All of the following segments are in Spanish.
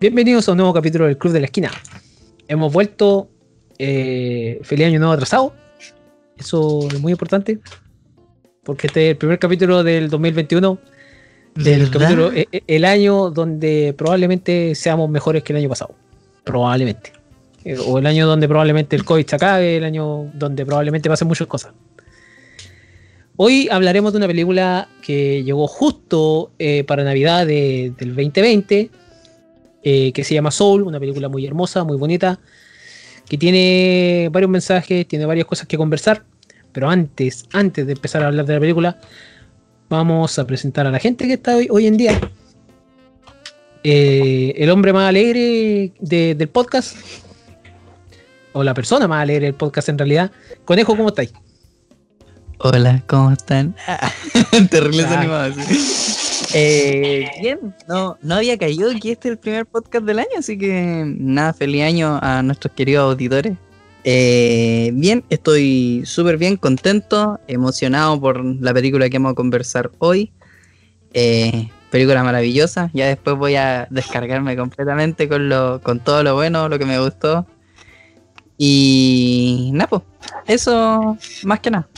Bienvenidos a un nuevo capítulo del Club de la Esquina. Hemos vuelto. Eh, feliz año nuevo atrasado. Eso es muy importante. Porque este es el primer capítulo del 2021. Del capítulo, eh, eh, el año donde probablemente seamos mejores que el año pasado. Probablemente. O el año donde probablemente el COVID se acabe, el año donde probablemente pasen muchas cosas. Hoy hablaremos de una película que llegó justo eh, para Navidad de- del 2020, eh, que se llama Soul, una película muy hermosa, muy bonita, que tiene varios mensajes, tiene varias cosas que conversar, pero antes, antes de empezar a hablar de la película, vamos a presentar a la gente que está hoy, hoy en día. Eh, el hombre más alegre de- del podcast, o la persona más alegre del podcast en realidad. Conejo, ¿cómo estáis? Hola, ¿cómo están? Terrible Ah. Eh, bien, no, no había caído que este es el primer podcast del año, así que nada, feliz año a nuestros queridos auditores. Eh, bien, estoy súper bien, contento, emocionado por la película que vamos a conversar hoy. Eh, película maravillosa, ya después voy a descargarme completamente con, lo, con todo lo bueno, lo que me gustó. Y nada, pues, eso más que nada.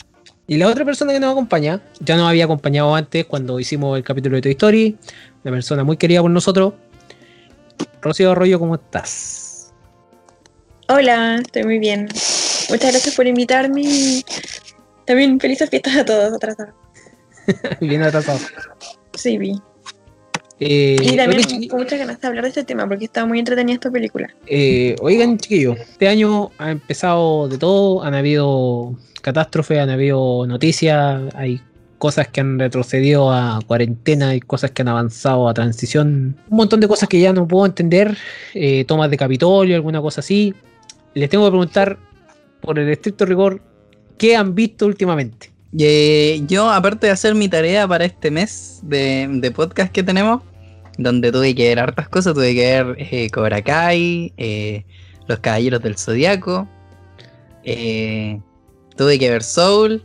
Y la otra persona que nos acompaña, ya nos había acompañado antes cuando hicimos el capítulo de Toy Story, una persona muy querida por nosotros. Rocío Arroyo, ¿cómo estás? Hola, estoy muy bien. Muchas gracias por invitarme y también felices fiestas a todos atrasados. Bien atrasado. Sí, vi. Eh, Y también oye, con muchas ganas de hablar de este tema porque estaba muy entretenida esta película. eh, oigan, chiquillos, este año ha empezado de todo, han habido catástrofes, han habido noticias, hay cosas que han retrocedido a cuarentena, hay cosas que han avanzado a transición, un montón de cosas que ya no puedo entender, eh, tomas de Capitolio, alguna cosa así. Les tengo que preguntar, por el estricto rigor, ¿qué han visto últimamente? Eh, yo, aparte de hacer mi tarea para este mes de, podcast que tenemos, donde tuve que ver hartas cosas, tuve que ver eh, Cobra Kai, eh, Los Caballeros del Zodiaco, eh, tuve que ver Soul,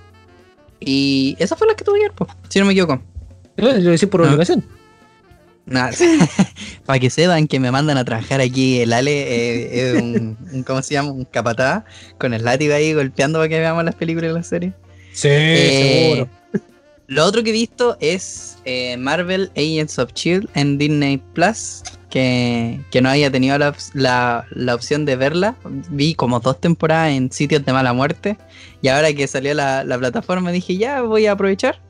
y esas fueron las que tuve que ver, po, si no me equivoco. Lo decís por Ah. obligación. Nada, para que sepan que me mandan a trabajar aquí el Ale, eh, es un, un- ¿cómo se llama? Un capataz, con el látigo ahí golpeando para que veamos las películas y las series. Sí, Eh, seguro. Lo otro que he visto es eh, Marvel Agents of Shield en Disney Plus, que, que no había tenido la, la- la opción de verla. Vi como dos temporadas en sitios de mala muerte. Y ahora que salió la, la plataforma dije, ya voy a aprovechar.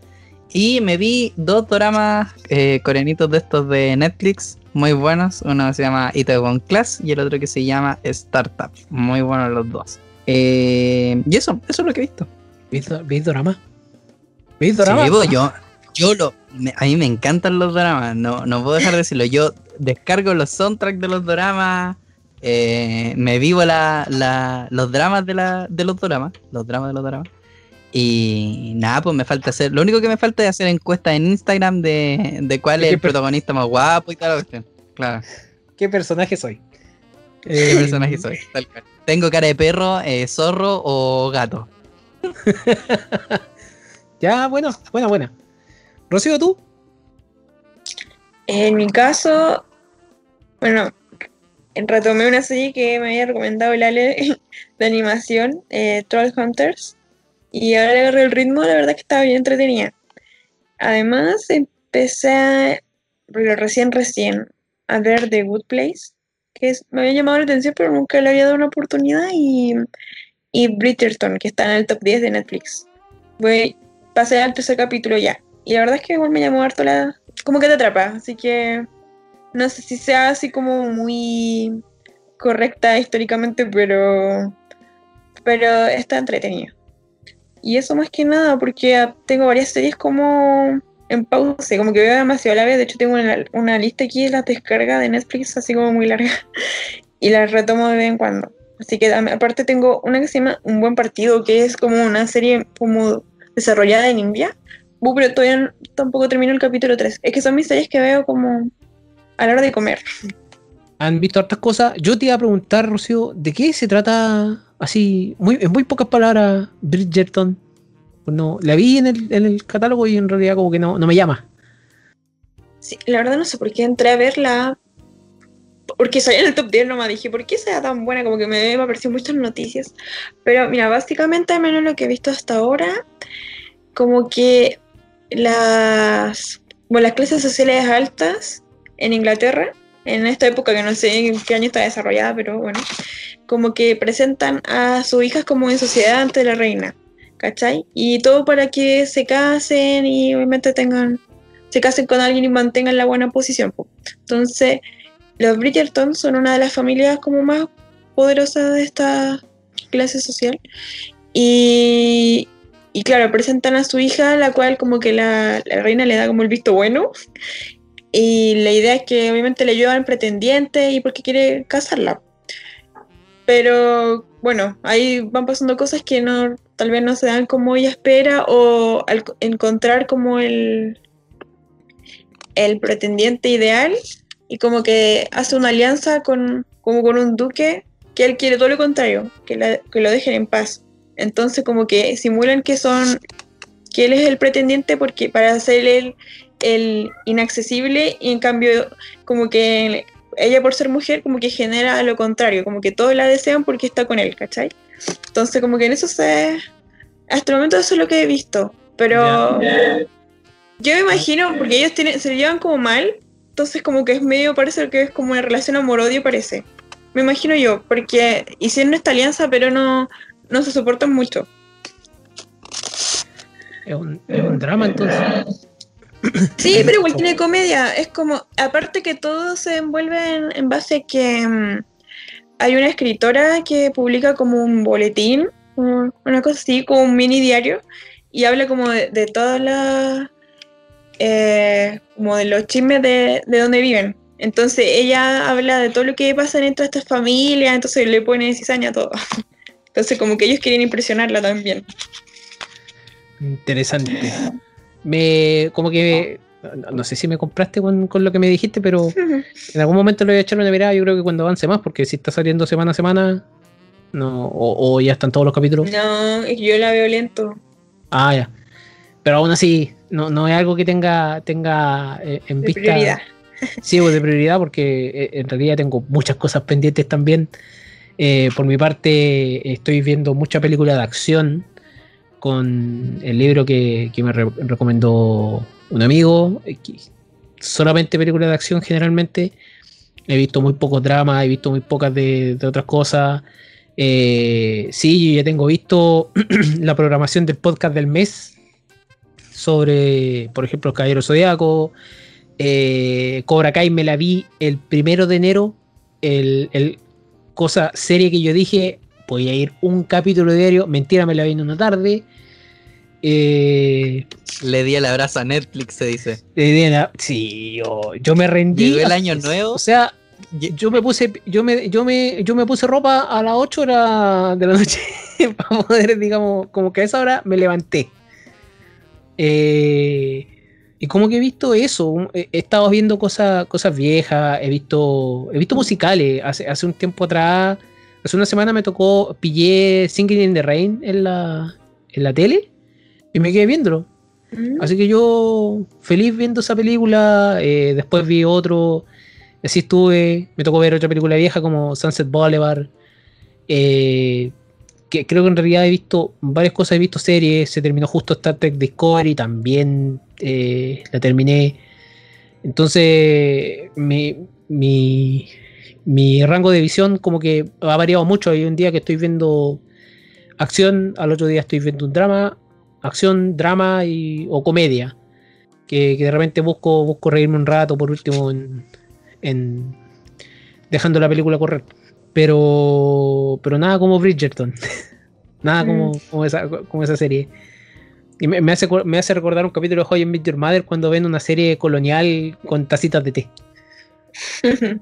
Y me vi dos dramas eh, coreanitos de estos de Netflix, muy buenos. Uno se llama Itaewon Class y el otro que se llama Startup. Muy buenos los dos. Eh, y eso, eso es lo que he visto. ¿Veis do- veis drama? ¿Veis drama? Sí, pues, yo, yo lo, me- a mí me encantan los dramas, no, no puedo dejar de decirlo. Yo descargo los soundtracks de los dramas, eh, me vivo la, la- los dramas de, la, de los dramas, los dramas de los dramas. Y nada, pues me falta hacer, lo único que me falta es hacer encuestas en Instagram de, de cuál ¿De es el protagonista más guapo y tal. cuestión. Claro, ¿Qué personaje soy? qué Eh, personaje soy. tal cual. Tengo cara de perro, eh, zorro o gato. Ya, bueno, buena, buena. Rocío, ¿tú? En mi caso, bueno, retomé una serie que me había recomendado el Ale de animación, eh, Troll Hunters, y ahora le agarré el ritmo, la verdad que estaba bien entretenida. Además, empecé a, recién, recién, a ver The Good Place, que es- me había llamado la atención, pero nunca le había dado una oportunidad, y, y Bridgerton, que está en el top 10 de Netflix. Voy, pasé al tercer capítulo ya, y la verdad es que igual me llamó harto la, como que te atrapa, así que no sé si sea así como muy correcta históricamente, pero pero está entretenida. Y eso más que nada, porque tengo varias series como en pausa, como que veo demasiado la vez, de hecho tengo una, lista aquí de las descargas de Netflix así como muy larga y las retomo de vez en cuando. Así que aparte tengo una que se llama Un Buen Partido, que es como una serie como desarrollada en India. Pero todavía tampoco termino el capítulo 3. Es que son mis series que veo como a la hora de comer. Han visto hartas cosas. Yo te iba a preguntar, Rocío, ¿de qué se trata así, muy, en muy pocas palabras, Bridgerton? No, la vi en el, en el catálogo y en realidad como que no, no me llama. Sí, la verdad no sé por qué entré a verla porque salía en el top 10 nomás, dije, ¿por qué sea tan buena? Como que me, me aparecieron muchas noticias. Pero mira, básicamente, al menos lo que he visto hasta ahora, como que las, bueno, las clases sociales altas en Inglaterra, en esta época que no sé en qué año está desarrollada, pero bueno, como que presentan a sus hijas como en sociedad ante la reina, ¿cachai? Y todo para que se casen y obviamente tengan, se casen con alguien y mantengan la buena posición. po. Entonces, los Bridgerton son una de las familias como más poderosas de esta clase social. Y, y claro, presentan a su hija, la cual como que la, la reina le da como el visto bueno. Y la idea es que obviamente le ayudan pretendiente y porque quiere casarla. Pero bueno, ahí van pasando cosas que no, tal vez no se dan como ella espera o al co- encontrar como el, el pretendiente ideal y como que hace una alianza con, como con un duque que él quiere todo lo contrario, que, la- que lo dejen en paz. Entonces como que simulan que son, que él es el pretendiente porque para hacer él el inaccesible y en cambio como que ella por ser mujer como que genera lo contrario, como que todos la desean porque está con él, ¿cachai? Entonces como que en eso se... Hasta el momento eso es lo que he visto, pero yo me imagino, porque ellos tienen, se llevan como mal, entonces como que es medio, parece que es como una relación amor-odio, parece. Me imagino yo, porque hicieron esta alianza pero no, no se soportan mucho. Es un, es un drama entonces. Sí, pero igual tiene comedia. Es como, aparte que todo se envuelve en, en base a que mm, hay una escritora que publica como un boletín, un- una cosa así, como un mini diario, y habla como de, de todas las, eh, como de los chismes de, de donde viven. Entonces ella habla de todo lo que pasa dentro de estas familias, entonces le pone cizaña a todo. Entonces como que ellos quieren impresionarla también. Interesante. Me, como que, no, no sé si me compraste con, con lo que me dijiste, pero en algún momento le voy a echar una mirada. Yo creo que cuando avance más, porque si está saliendo semana a semana, no, o, o ya están todos los capítulos. No, yo la veo lento. Ah, ya. Pero aún así, no, no es algo que tenga, tenga eh, en De vista. prioridad. Sí, pues de prioridad, porque eh, en realidad tengo muchas cosas pendientes también. Eh, por mi parte, estoy viendo mucha película de acción con el libro que, me re- recomendó un amigo. eh, solamente películas de acción generalmente. He visto muy pocos dramas, he visto muy pocas de, de otras cosas. Eh, sí, yo ya tengo visto la programación del podcast del mes sobre, por ejemplo, el Caballero Zodíaco. Eh, Cobra Kai me la vi el primero de enero. El, el cosa serie que yo dije, voy a ir un capítulo diario. Mentira, me la vi en una tarde. Eh, Le di el abrazo a Netflix, se dice. la- sí, yo, yo me rendí. Llegó el año nuevo. O sea, yo me puse, yo me, yo me, yo me puse ropa a las 8 horas de la noche para poder, digamos, como que a esa hora me levanté. Eh, y como que he visto eso, he he estado viendo cosas, cosas viejas, he visto, he visto musicales. Hace, hace un tiempo atrás, hace una semana me tocó, pillé Singing in the Rain en la, en la tele y me quedé viéndolo. Mm. Así que yo feliz viendo esa película. eh, después vi otro. Así estuve. Me tocó ver otra película vieja como Sunset Boulevard. eh, que creo que en realidad he visto varias cosas. He visto series. Se terminó justo Star Trek Discovery. También eh, la terminé. Entonces, mi, mi, mi rango de visión como que ha variado mucho. Hay un día que estoy viendo acción, al otro día estoy viendo un drama, acción, drama y, o comedia. Que, que de repente busco, busco reírme un rato, por último, en, en- dejando la película correr. Pero, pero nada como Bridgerton. nada como, como, esa, como esa serie. Y me, me hace, me hace recordar un capítulo de How I Met Your Mother cuando ven una serie colonial con tacitas de té.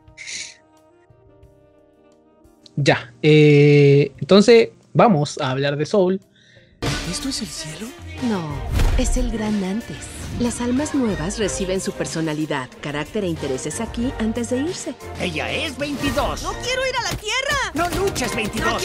Ya. eh, entonces, vamos a hablar de Soul. ¿Esto es el cielo? No, es el gran antes. Las almas nuevas reciben su personalidad, carácter e intereses aquí antes de irse. Ella es 22. ¡No quiero ir a la Tierra! No luches, 22.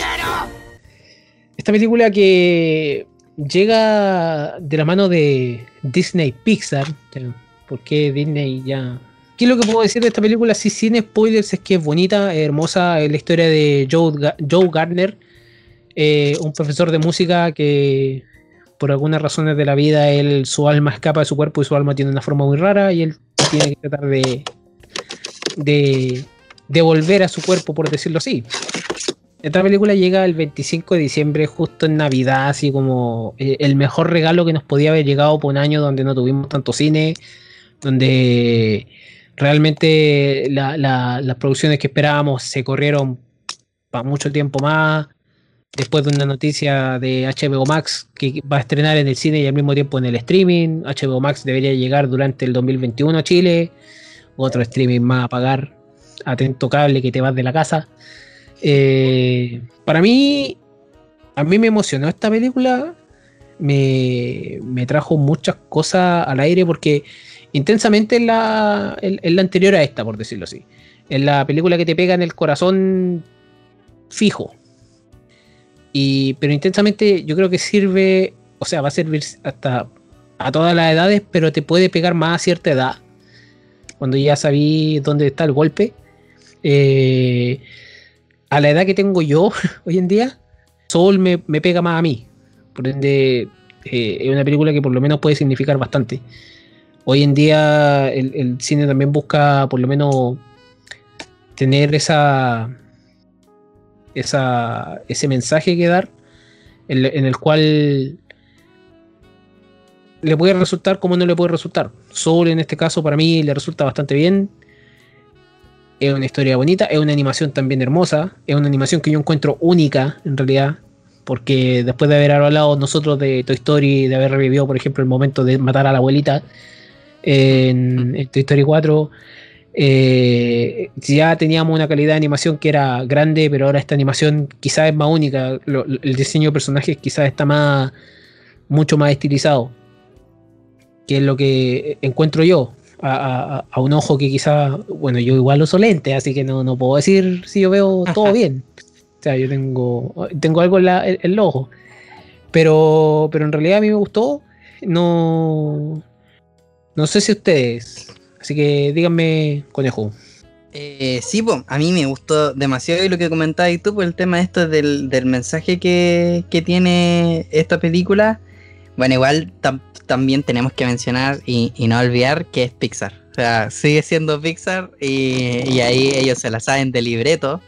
Esta película que llega de la mano de Disney Pixar. ya, ¿Por qué Disney ya ¿Qué es lo que puedo decir de esta película? Sí, sin spoilers, es que es bonita, hermosa. La historia de Joe, Joe Gardner, eh, un profesor de música que por algunas razones de la vida, él, su alma escapa de su cuerpo y su alma tiene una forma muy rara y él tiene que tratar de, de, de volver a su cuerpo, por decirlo así. Esta película llega el 25 de diciembre, justo en Navidad, así como eh, el mejor regalo que nos podía haber llegado por un año donde no tuvimos tanto cine, donde realmente la- la- las producciones que esperábamos se corrieron para mucho tiempo más. Después de una noticia de HBO Max que va a estrenar en el cine y al mismo tiempo en el streaming. HBO Max debería llegar durante el 2021 a Chile. Otro streaming más a pagar. Atento cable que te vas de la casa. Eh, para mí, a mí me emocionó esta película. Me, me trajo muchas cosas al aire porque intensamente es la, es la anterior a esta, por decirlo así. Es la película que te pega en el corazón fijo. Y, pero intensamente yo creo que sirve, o sea, va a servir hasta a todas las edades, pero te puede pegar más a cierta edad. Cuando ya sabí dónde está el golpe. Eh, a la edad que tengo yo hoy en día, Soul me, me pega más a mí. Por ende, eh, es una película que por lo menos puede significar bastante. Hoy en día el, cine también busca por lo menos tener esa, esa ese mensaje que dar en, en el cual le puede resultar como no le puede resultar. Soul en este caso para mí le resulta bastante bien. Es una historia bonita, es una animación también hermosa, es una animación que yo encuentro única en realidad, porque después de haber hablado nosotros de Toy Story, de haber revivido por ejemplo el momento de matar a la abuelita en, en Toy Story 4, eh, ya teníamos una calidad de animación que era grande, pero ahora esta animación quizás es más única, lo- el diseño de personajes quizás está más, mucho más estilizado, que es lo que encuentro yo. A, a- a un ojo que quizás, bueno, yo igual uso lentes, así que no, no puedo decir si yo veo todo bien. O sea, yo tengo, tengo algo en, la- en- en el ojo. Pero, pero en realidad a mí me gustó. No, no sé si ustedes. Así que díganme, conejo. Eh, sí, po, a mí me gustó demasiado y lo que comentabas tú por el tema esto del, del mensaje que, que tiene esta película. Bueno, igual tam- también tenemos que mencionar y, y no olvidar que es Pixar. O sea, sigue siendo Pixar y, y ahí ellos se la saben de libreto.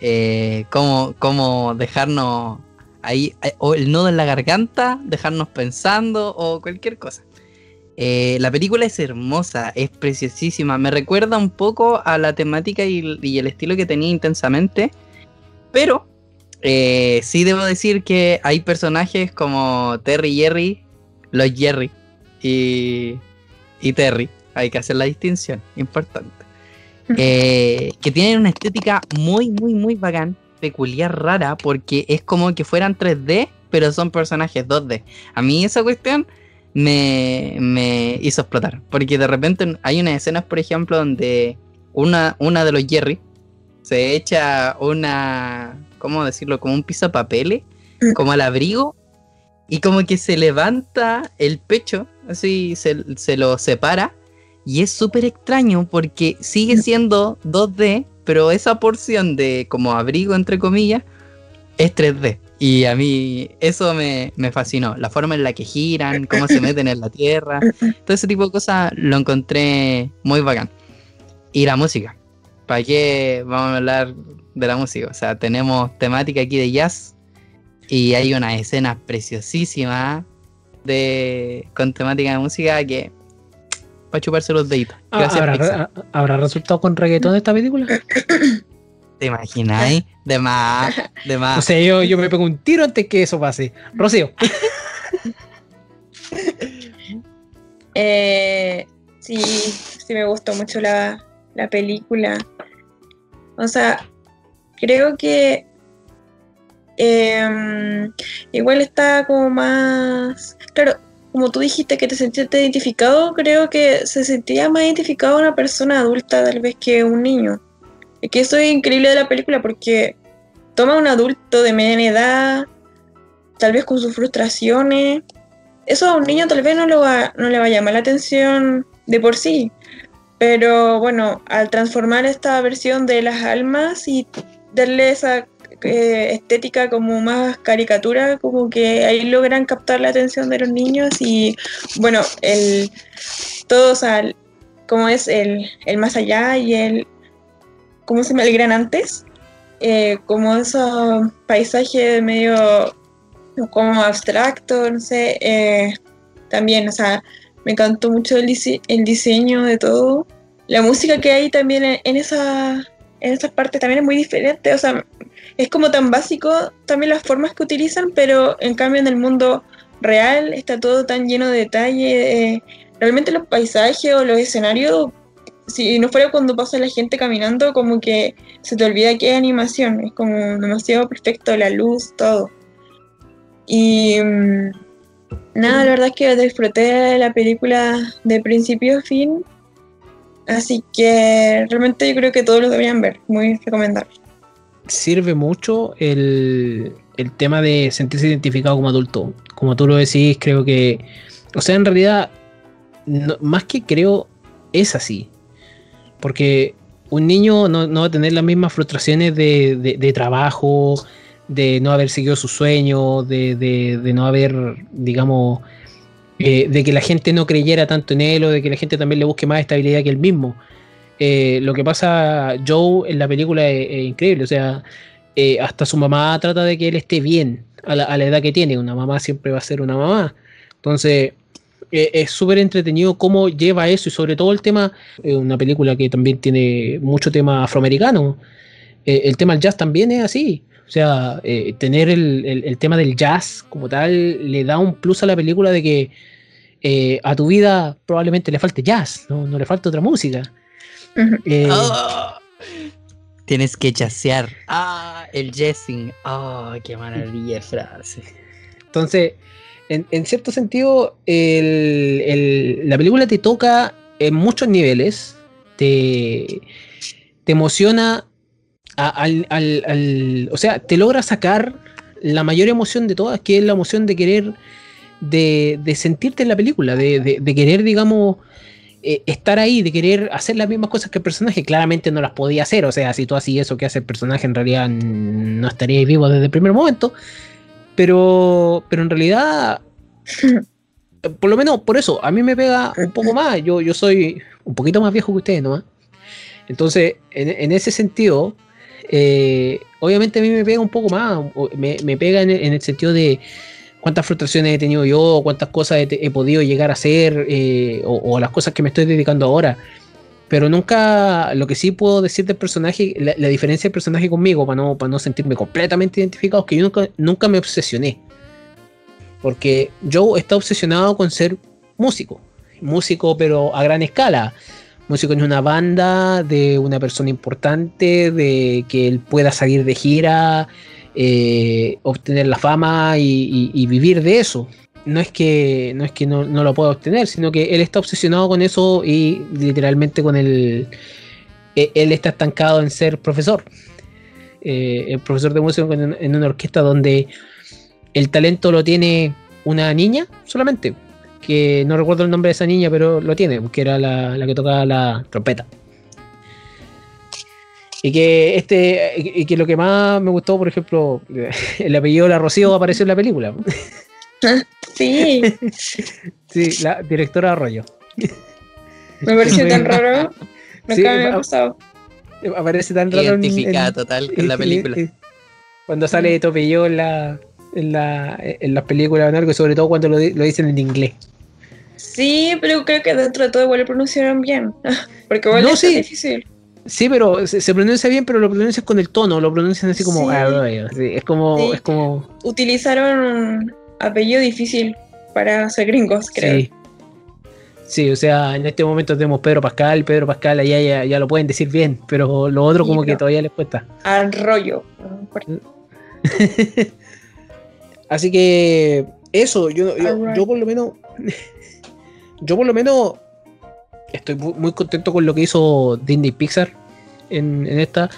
Eh, cómo, cómo dejarnos ahí, eh, o el nudo en la garganta, dejarnos pensando o cualquier cosa. Eh, la película es hermosa, es preciosísima. Me recuerda un poco a la temática y, el- y el estilo que tenía intensamente. Pero eh, sí debo decir que hay personajes como Terry y Jerry, los Jerry y, y Terry. Hay que hacer la distinción, importante. Eh, que tienen una estética muy, muy, muy bacán, peculiar, rara, porque es como que fueran 3D, pero son personajes 2D. A mí esa cuestión me, me hizo explotar. Porque de repente hay unas escenas, por ejemplo, donde una, una de los Jerry se echa una, ¿cómo decirlo? Como un pisapapeles, como al abrigo, y como que se levanta el pecho, así se, se lo separa, y es súper extraño porque sigue siendo 2D, pero esa porción de como abrigo, entre comillas, es 3D. Y a mí eso me, me fascinó. La forma en la que giran, cómo se meten en la tierra, todo ese tipo de cosas lo encontré muy bacán. Y la música. ¿Para qué vamos a hablar de la música? O sea, tenemos temática aquí de jazz y hay una escena preciosísima de, con temática de música que para chuparse los deditos. Ah, Gracias, ¿Habrá, Pixar. ¿Habrá resultado con reggaetón esta película? ¿Te imagináis? De más, de O más. sea, yo, yo me pego un tiro antes que eso pase. Rocío. Eh, sí, sí me gustó mucho la, la película. O sea, creo que em, igual está como más... Claro, como tú dijiste que te sentiste identificado, creo que se sentía más identificado una persona adulta tal vez que un niño. Que eso es increíble de la película porque toma a un adulto de mediana edad, tal vez con sus frustraciones, eso a un niño tal vez no, lo va, no le va a llamar la atención de por sí, Pero bueno, al transformar esta versión de las almas y darle esa eh, estética como más caricatura, como que ahí logran captar la atención de los niños y bueno, el todos al como es el, el más allá y el ¿cómo se llama? el gran antes, eh, como esos paisajes medio como abstracto, no sé, eh, también, o sea, me encantó mucho el, dise- el diseño de todo. La música que hay también en, en esa en esas partes también es muy diferente, o sea, es como tan básico también las formas que utilizan, pero en cambio en el mundo real está todo tan lleno de detalle. eh, realmente los paisajes o los escenarios, si no fuera cuando pasa la gente caminando, como que se te olvida que es animación, es como demasiado perfecto, la luz, todo. Y mm, nada, la verdad es que disfruté la película de principio a fin. Así que realmente yo creo que todos lo deberían ver, muy recomendable. sirve mucho el, el tema de sentirse identificado como adulto. Como tú lo decís, creo que. O sea, en realidad, más que creo, es así. Porque un niño no, va a tener las mismas frustraciones de, trabajo, de no haber seguido sus sueños, de, no haber, digamos, eh, de que la gente no creyera tanto en él o de que la gente también le busque más estabilidad que él mismo. Eh, lo que pasa Joe en la película es, increíble, o sea, eh, hasta su mamá trata de que él esté bien a la edad que tiene, una mamá siempre va a ser una mamá. Entonces, eh, es súper entretenido cómo lleva eso y sobre todo el tema, eh, una película que también tiene mucho tema afroamericano, eh, el tema del jazz también es así. O sea, eh, tener el, el- el tema del jazz como tal le da un plus a la película de que eh, a tu vida probablemente le falte jazz, no, no le falta otra música. Eh, Ah. Tienes que chasear. Ah, el jazzing. Ah, qué maravilla de frase. Entonces, en, cierto sentido, el- la película te toca en muchos niveles, te, te emociona, al, al- al- o sea, te logra sacar la mayor emoción de todas, que es la emoción de querer, de, sentirte en la película, de, querer, digamos, eh, estar ahí, de querer hacer las mismas cosas que el personaje, claramente no las podía hacer, o sea, si tú hacías eso que hace el personaje, en realidad no estarías vivo desde el primer momento, pero, pero en realidad, por lo menos por eso, a mí me pega un poco más. Yo, yo soy un poquito más viejo que ustedes nomás. Entonces, en, en ese sentido, eh, obviamente a mí me pega un poco más. Me, me pega en, el- en el sentido de cuántas frustraciones he tenido yo, cuántas cosas he, he podido llegar a hacer, eh, o, o las cosas que me estoy dedicando ahora. Pero nunca, lo que sí puedo decir del personaje, la, diferencia del personaje conmigo, para no, para no sentirme completamente identificado, es que yo nunca, nunca me obsesioné. Porque Joe está obsesionado con ser músico. Músico, pero a gran escala. Músico en una banda, de una persona importante, de que él pueda salir de gira, eh, obtener la fama y vivir de eso. No es que no, es que no, no lo pueda obtener, sino que él está obsesionado con eso y literalmente con el. eh, Él está estancado en ser profesor. Eh, el profesor de música en, en una orquesta donde el talento lo tiene una niña solamente, que no recuerdo el nombre de esa niña, pero lo tiene, que era la, la que tocaba la trompeta. Y que este, y que lo que más me gustó, por ejemplo, el apellido de la Rocío apareció en la película. Sí, Sí, la directora Arroyo. me pareció tan raro. Nunca Sí, me había pasado. Aparece tan raro en- Identificada en- total con la y- película. y- Cuando sale Topello en, la, en, la, en las películas de narco, y sobre todo cuando lo, di- lo dicen en inglés. Sí, pero creo que dentro de todo igual lo pronunciaron bien. Porque igual No, es sí. difícil. Sí, pero se, se pronuncia bien, pero lo pronuncias con el tono, lo pronuncian así como. Sí. "Arroyo", sí, es como. Sí. Es como Utilizaron apellido difícil para ser gringos, creo. sí. Sí, o sea, en este momento tenemos Pedro Pascal, Pedro Pascal, allá ya, ya lo pueden decir bien, pero lo otro como que todavía les cuesta. Arroyo. Así que eso, yo, yo, yo por lo menos, yo por lo menos estoy mu- muy contento con lo que hizo Disney Pixar en, en esta.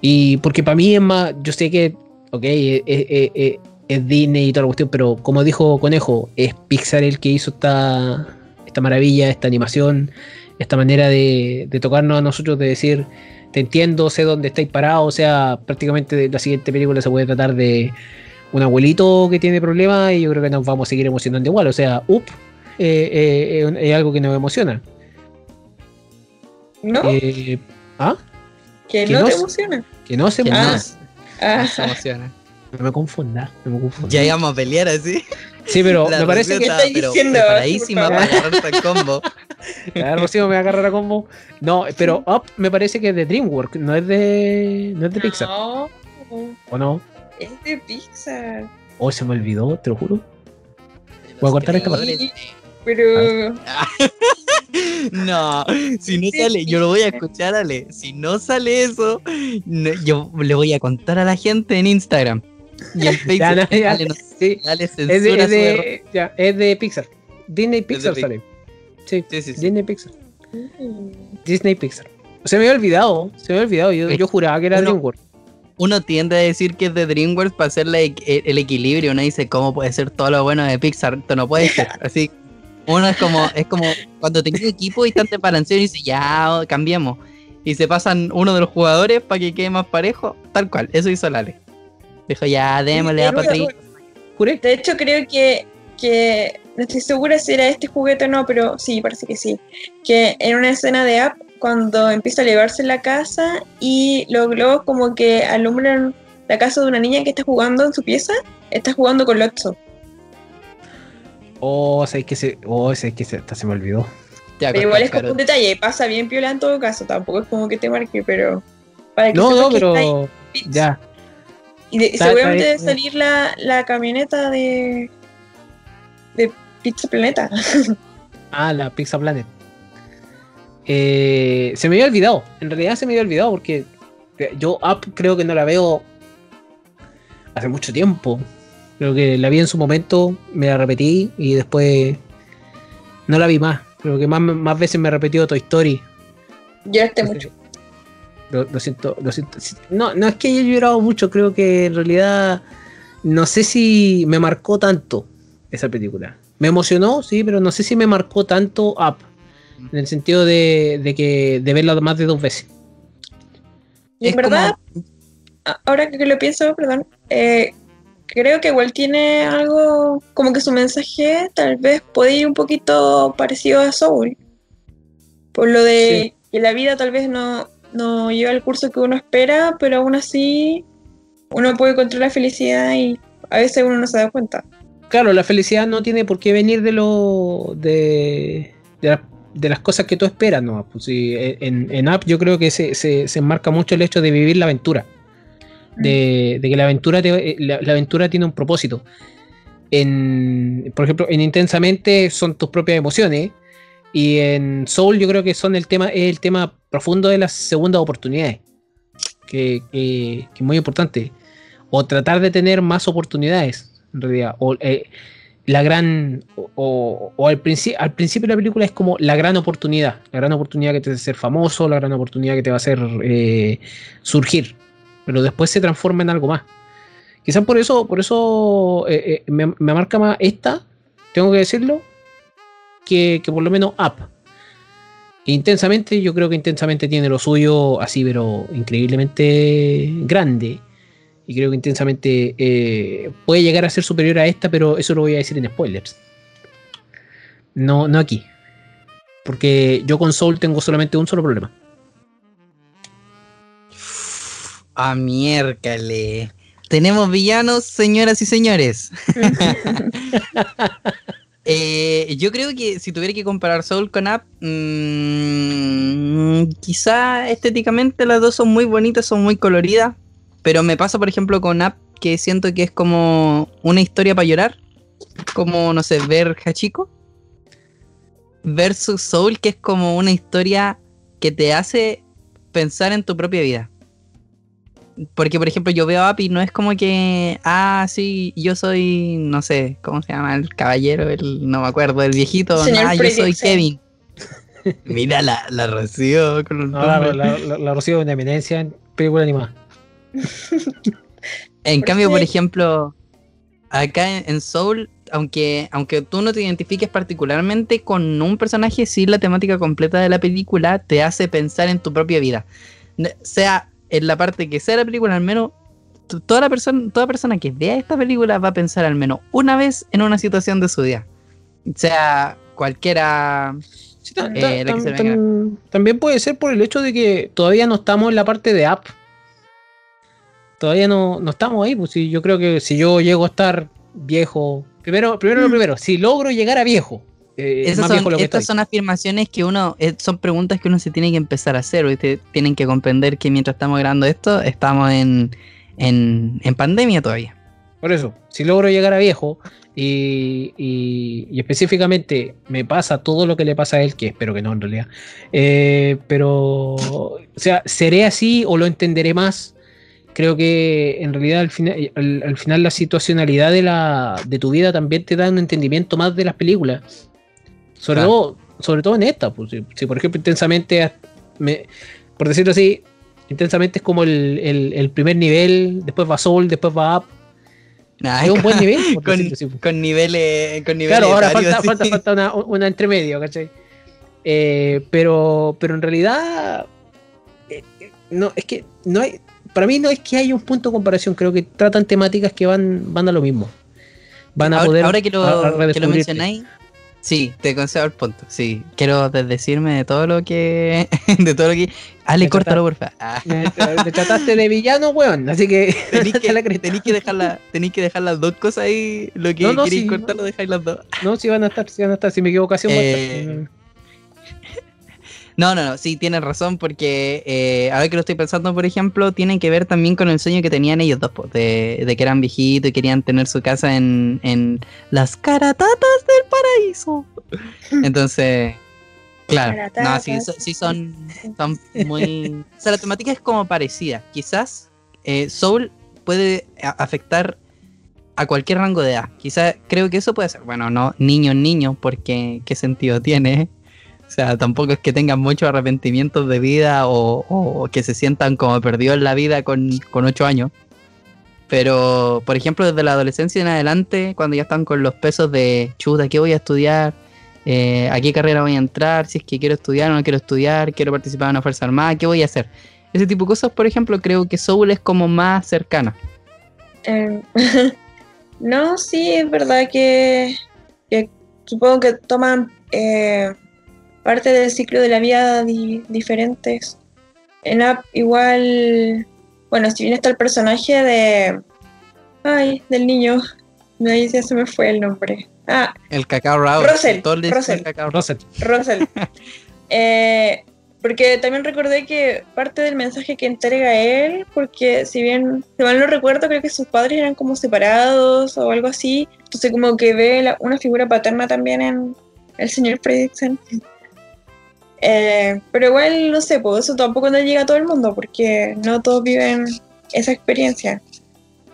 Y porque para mí es más, yo sé que, ok, es, es- es- es Disney y toda la cuestión, pero como dijo Conejo, es Pixar el que hizo esta, esta maravilla, esta animación, esta manera de, de tocarnos a nosotros, de decir, te entiendo, sé dónde estáis parados, o sea, prácticamente la siguiente película se puede tratar de un abuelito que tiene problemas y yo creo que nos vamos a seguir emocionando igual, o sea, up, eh, eh, eh, es algo que nos emociona. ¿No? Eh, ¿Ah? que que no no te emociona. Que no se Que emociona. Ah, no se emociona. No me confunda, no me confunda. Ya íbamos a pelear así. Sí, pero La me parece que ¿Qué estaba, estáis pero diciendo? preparadísima para agarrarse el combo. A Rocío me va a agarrar a combo. No, pero Up me parece que es de DreamWorks, no es de, no es de Pixar. No, ¿O no? es de Pixar. Oh, se me olvidó, te lo juro. Voy a cortar esta parte. Sí, Pero No, si no sale, yo lo voy a escuchar, Ale. Si no sale eso, no- yo le voy a contar a la gente en Instagram. Y en Facebook. Ya, no, ya, Ale, no- sí, Ale es de, es, de, ya, es de Pixar. Disney Pixar Pixar. sale. Sí, Sí, sí. Disney Pixar. Disney Pixar. Se me había olvidado, se me había olvidado. Yo, yo juraba que era Uno- DreamWorks. Uno tiende a decir que es de DreamWorks para hacer la equ- el, el equilibrio. Uno dice, ¿cómo puede ser todo lo bueno de Pixar? Esto no puede ser. Así, uno es como, es como cuando tenés equipo y están desbalanceados y dice, ya, cambiemos. Y se pasan uno de los jugadores para que quede más parejo. Tal cual, eso hizo Lale. Dijo, ya, démosle a Pero- Patri. Juré. De hecho, creo que, que no estoy segura si era este juguete o no, pero sí, parece que sí. Que en una escena de App, cuando empieza a elevarse la casa y los globos como que alumbran la casa de una niña que está jugando en su pieza, está jugando con Lotso. Oh, sabes que se. Oh, sabes que se, hasta se me olvidó. Pero igual es como un detalle, pasa bien piola en todo caso, tampoco es como que te marque, pero para que No, no, pero. Ya. Y de- Está- seguramente debe salir la, la camioneta de, de Pizza Planeta. Ah, la Pizza Planet. Eh, se me había olvidado. En realidad se me había olvidado porque yo Up creo que no la veo hace mucho tiempo. Creo que la vi en su momento, me la repetí y después no la vi más. Creo que más, más veces me he repetido Toy Story. Lloraste mucho. Lo, lo siento, lo siento. No, no es que haya llorado mucho, creo que en realidad no sé si me marcó tanto esa película. Me emocionó, sí, pero no sé si me marcó tanto Up. En el sentido de, de que de verla más de dos veces. Y en verdad, ahora que lo pienso, perdón, eh, creo que igual tiene algo, como que su mensaje tal vez puede ir un poquito parecido a Soul. Por lo de que la vida tal vez no, no lleva el curso que uno espera, pero aún así uno puede encontrar la felicidad y a veces uno no se da cuenta. Claro, la felicidad no tiene por qué venir de lo. de. de, la- de las cosas que tú esperas, ¿no? Pues sí, en, en Up yo creo que se, se, se enmarca mucho el hecho de vivir la aventura. De, de que la aventura, te- eh, la, la aventura tiene un propósito. En, por ejemplo, en Intensamente son tus propias emociones. Y en Soul yo creo que son el tema, es el tema profundo de las segundas oportunidades. Que, que- es muy importante. O tratar de tener más oportunidades, en realidad. O eh, la gran. O, o- al, princi- al principio de la película es como la gran oportunidad. La gran oportunidad que te va a hacer famoso, la gran oportunidad que te va a hacer eh, surgir. Pero después se transforma en algo más. Quizás por eso, por eso eh, me, me marca más esta, tengo que decirlo, que, que por lo menos Up. Intensamente, yo creo que intensamente tiene lo suyo así, pero increíblemente grande. Y creo que intensamente eh, puede llegar a ser superior a esta, pero eso lo voy a decir en spoilers. No, no aquí. Porque yo con Soul tengo solamente un solo problema. Ah, miércale. Tenemos villanos, señoras y señores. Eh, yo creo que si tuviera que comparar Soul con Up, mm, quizá estéticamente las dos son muy bonitas, son muy coloridas, pero me pasa por ejemplo con Up que siento que es como una historia para llorar, como no sé, ver Hachiko, versus Soul que es como una historia que te hace pensar en tu propia vida. Porque, por ejemplo, yo veo a Api, no es como que, ah, sí, yo soy, no sé, ¿cómo se llama? El caballero, el, no me acuerdo, el viejito, Señor ah, yo soy. Kevin. Mira la, la Rocío con No, la, la, la, la Rocío es una eminencia en película animada. En Por cambio, por ejemplo, acá en, en Soul aunque, aunque tú no te identifiques particularmente con un personaje, sí la temática completa de la película te hace pensar en tu propia vida. Sea en la parte que sea la película, al menos toda la persona, toda persona que vea esta película va a pensar al menos una vez en una situación de su vida. Sea cualquiera. Sí, Eh, también puede ser por el hecho de que todavía no estamos en la parte de app. Todavía no, no estamos ahí. Pues si yo creo que si yo llego a estar viejo. Primero, primero lo primero, si logro llegar a viejo. Eh, Esas son, estas estoy. son afirmaciones que uno, eh, son preguntas que uno se tiene que empezar a hacer. ¿viste? Tienen que comprender que mientras estamos grabando esto, estamos en, en, en pandemia todavía. Por eso, si logro llegar a viejo y, y- y específicamente me pasa todo lo que le pasa a él, que espero que no en realidad, eh, pero, o sea, seré así o lo entenderé más. Creo que en realidad al final, al, al final la situacionalidad de, la, de tu vida también te da un entendimiento más de las películas. Sobre, Claro. todo, sobre todo en esta. Pues, si, si, por ejemplo intensamente, me- por decirlo así, intensamente es como el, el- el primer nivel, después va Soul, después va Up. Es un buen nivel. con, así, pues. con niveles. Con niveles Claro, ahora falta, falta, falta una, una entre medio, ¿cachai? Eh, pero, pero en realidad, eh, no, es que no hay, para mí no es que haya un punto de comparación, creo que tratan temáticas que van, van a lo mismo. Van a ahora, poder ahora que lo, que mencionáis, sí, te concedo el punto. Sí, quiero desdecirme de todo lo que. de todo lo que. Ale, córtalo, porfa. Ah. Me, me trataste de villano, weón, así que Tenéis la que, que, dejar la- que dejar las dos cosas ahí. Lo que No, no, queréis sí, cortarlo, dejáis las dos. No, si van a estar, si van a estar, si mi equivocación va a Eh, estar. No, no, no, sí, tienes razón, porque eh, ahora que lo estoy pensando, por ejemplo, tiene que ver también con el sueño que tenían ellos dos, po, de, de que eran viejitos y querían tener su casa en, en las caratatas del paraíso. Entonces, claro, no, sí, so- sí son, son muy... O sea, la temática es como parecida. Quizás eh, Soul puede afectar a cualquier rango de edad. Quizás creo que eso puede ser, bueno, no niño, niño, porque ¿qué sentido tiene? O sea, tampoco es que tengan muchos arrepentimientos de vida o, que se sientan como perdidos en la vida con, con 8 años. Pero, por ejemplo, desde la adolescencia en adelante, cuando ya están con los pesos de chuta, ¿qué voy a estudiar? Eh, ¿A qué carrera voy a entrar? Si es que quiero estudiar o no quiero estudiar, quiero participar en una fuerza armada, ¿qué voy a hacer? Ese tipo de cosas, por ejemplo, creo que Soul es como más cercana. Eh, no, sí, es verdad que, que supongo que toman eh, parte del ciclo de la vida di- diferentes. En App igual, bueno, si bien está el personaje de... Ay, del niño. Ahí ya se me fue el nombre. Ah, El cacao Rao. Russell, Todo el Russell. cacao. Russell. Russell. Eh, porque también recordé que parte del mensaje que entrega él, porque si bien, si mal no recuerdo, creo que sus padres eran como separados o algo así, entonces como que ve la- una figura paterna también en el señor Fredrickson. Eh, pero igual, no sé, pues eso tampoco no llega a todo el mundo, porque no todos viven esa experiencia.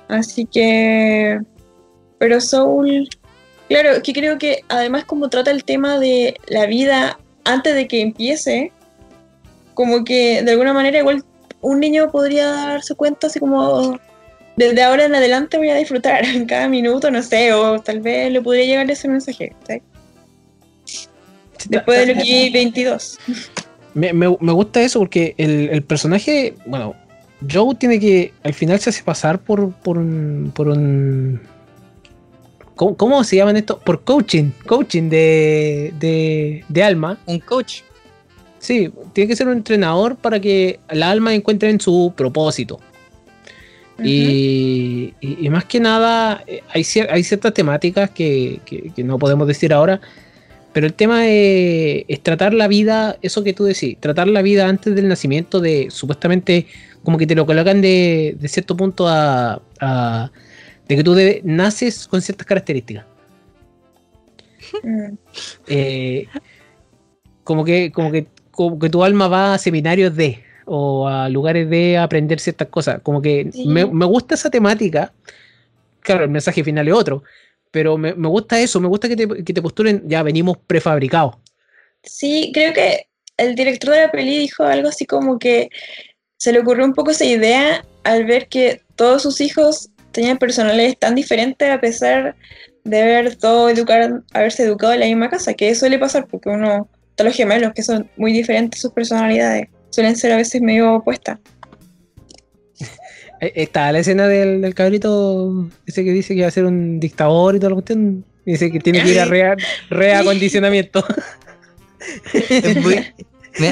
Así que... Pero Soul... Claro, que creo que además como trata el tema de la vida antes de que empiece, como que de alguna manera igual un niño podría darse cuenta así como desde ahora en adelante voy a disfrutar cada minuto, no sé, o tal vez le podría llegar ese mensaje. Después de Loki 22. Me, me- me gusta eso porque el, el personaje, bueno, Joe tiene que, al final se hace pasar por, por un... Por un ¿cómo, cómo se llaman esto? Por coaching, coaching de, de, de alma. Un coach. Sí, tiene que ser un entrenador para que la alma encuentre en su propósito. Y, y- y más que nada, eh, hay, cier- hay ciertas temáticas que, que- que no podemos decir ahora, pero el tema es, es tratar la vida, eso que tú decís, tratar la vida antes del nacimiento de supuestamente como que te lo colocan de, de cierto punto a, a- de que tú naces con ciertas características. Mm. Eh, como que como que como que tu alma va a seminarios de o a lugares de aprender ciertas cosas como que Sí. me, me gusta esa temática claro el mensaje final es otro pero me, me gusta eso me gusta que te, que te postulen ya venimos prefabricados Sí, creo que el director de la peli dijo algo así como que se le ocurrió un poco esa idea al ver que todos sus hijos tenían personalidades tan diferentes a pesar de haber todo educar, haberse educado en la misma casa, que suele pasar porque uno, todos los gemelos que son muy diferentes sus personalidades, suelen ser a veces medio opuestas. Eh, Está la escena del, del cabrito, ese que dice que va a ser un dictador y toda la cuestión. Dice que tiene que ir a rea- reacondicionamiento.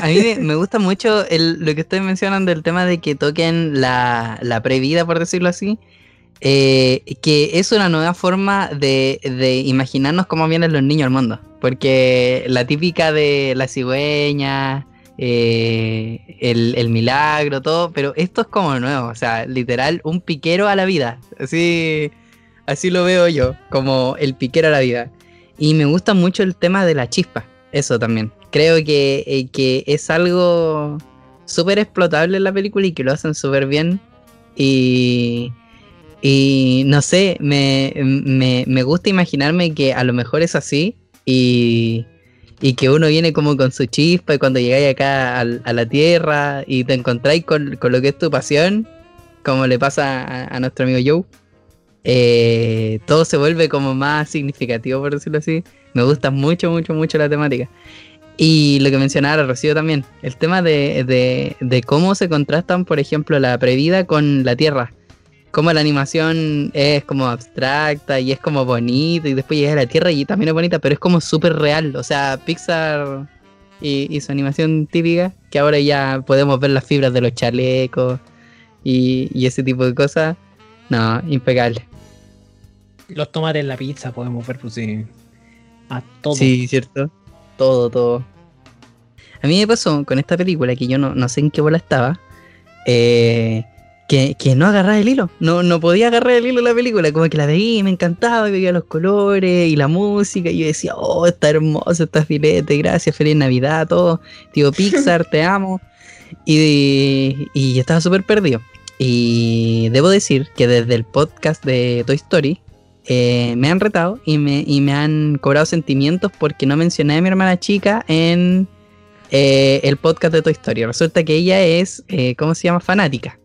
A mí me, me gusta mucho el- lo que ustedes mencionan del tema de que toquen la, la previda, por decirlo así. eh, que es una nueva forma de, de imaginarnos cómo vienen los niños al mundo. Porque la típica de la cigüeña, eh, el, el milagro, todo, pero esto es como nuevo, o sea, literal, un piquero a la vida. Así, así lo veo yo, como el piquero a la vida. Y me gusta mucho el tema de la chispa, eso también. Creo que, eh, que es algo súper explotable en la película y que lo hacen súper bien. Y, y no sé, me, me, me gusta imaginarme que a lo mejor es así y, y que uno viene como con su chispa y cuando llegáis acá a, la tierra y te encontráis con, con lo que es tu pasión, como le pasa a, a nuestro amigo Joe, eh, todo se vuelve como más significativo, por decirlo así. Me gusta mucho, mucho, mucho la temática. Y lo que mencionaba Rocío también, el tema de, de- de cómo se contrastan, por ejemplo, la previda con la Tierra. Cómo la animación es como abstracta y es como bonita y después llega a la Tierra y también es bonita, pero es como súper real. O sea, Pixar y, y su animación típica, que ahora ya podemos ver las fibras de los chalecos y, y ese tipo de cosas. No, impecable. Los tomates en la pizza podemos ver, pues sí. A todo. Sí, cierto. Todo, todo. A mí me pasó con esta película que yo no, no sé en qué bola estaba. eh, que, que no agarraba el hilo. No, no podía agarrar el hilo de la película. Como que la veía y me encantaba, y veía los colores y la música. Y yo decía, oh, está hermoso, está filete, gracias, feliz Navidad, todo. Tío Pixar, te amo. Y, y yo estaba súper perdido. Y debo decir que desde el podcast de Toy Story eh, me han retado y me, y me han cobrado sentimientos porque no mencioné a mi hermana chica en eh, el podcast de Toy Story. Resulta que ella es, eh, ¿cómo se llama? Fanática.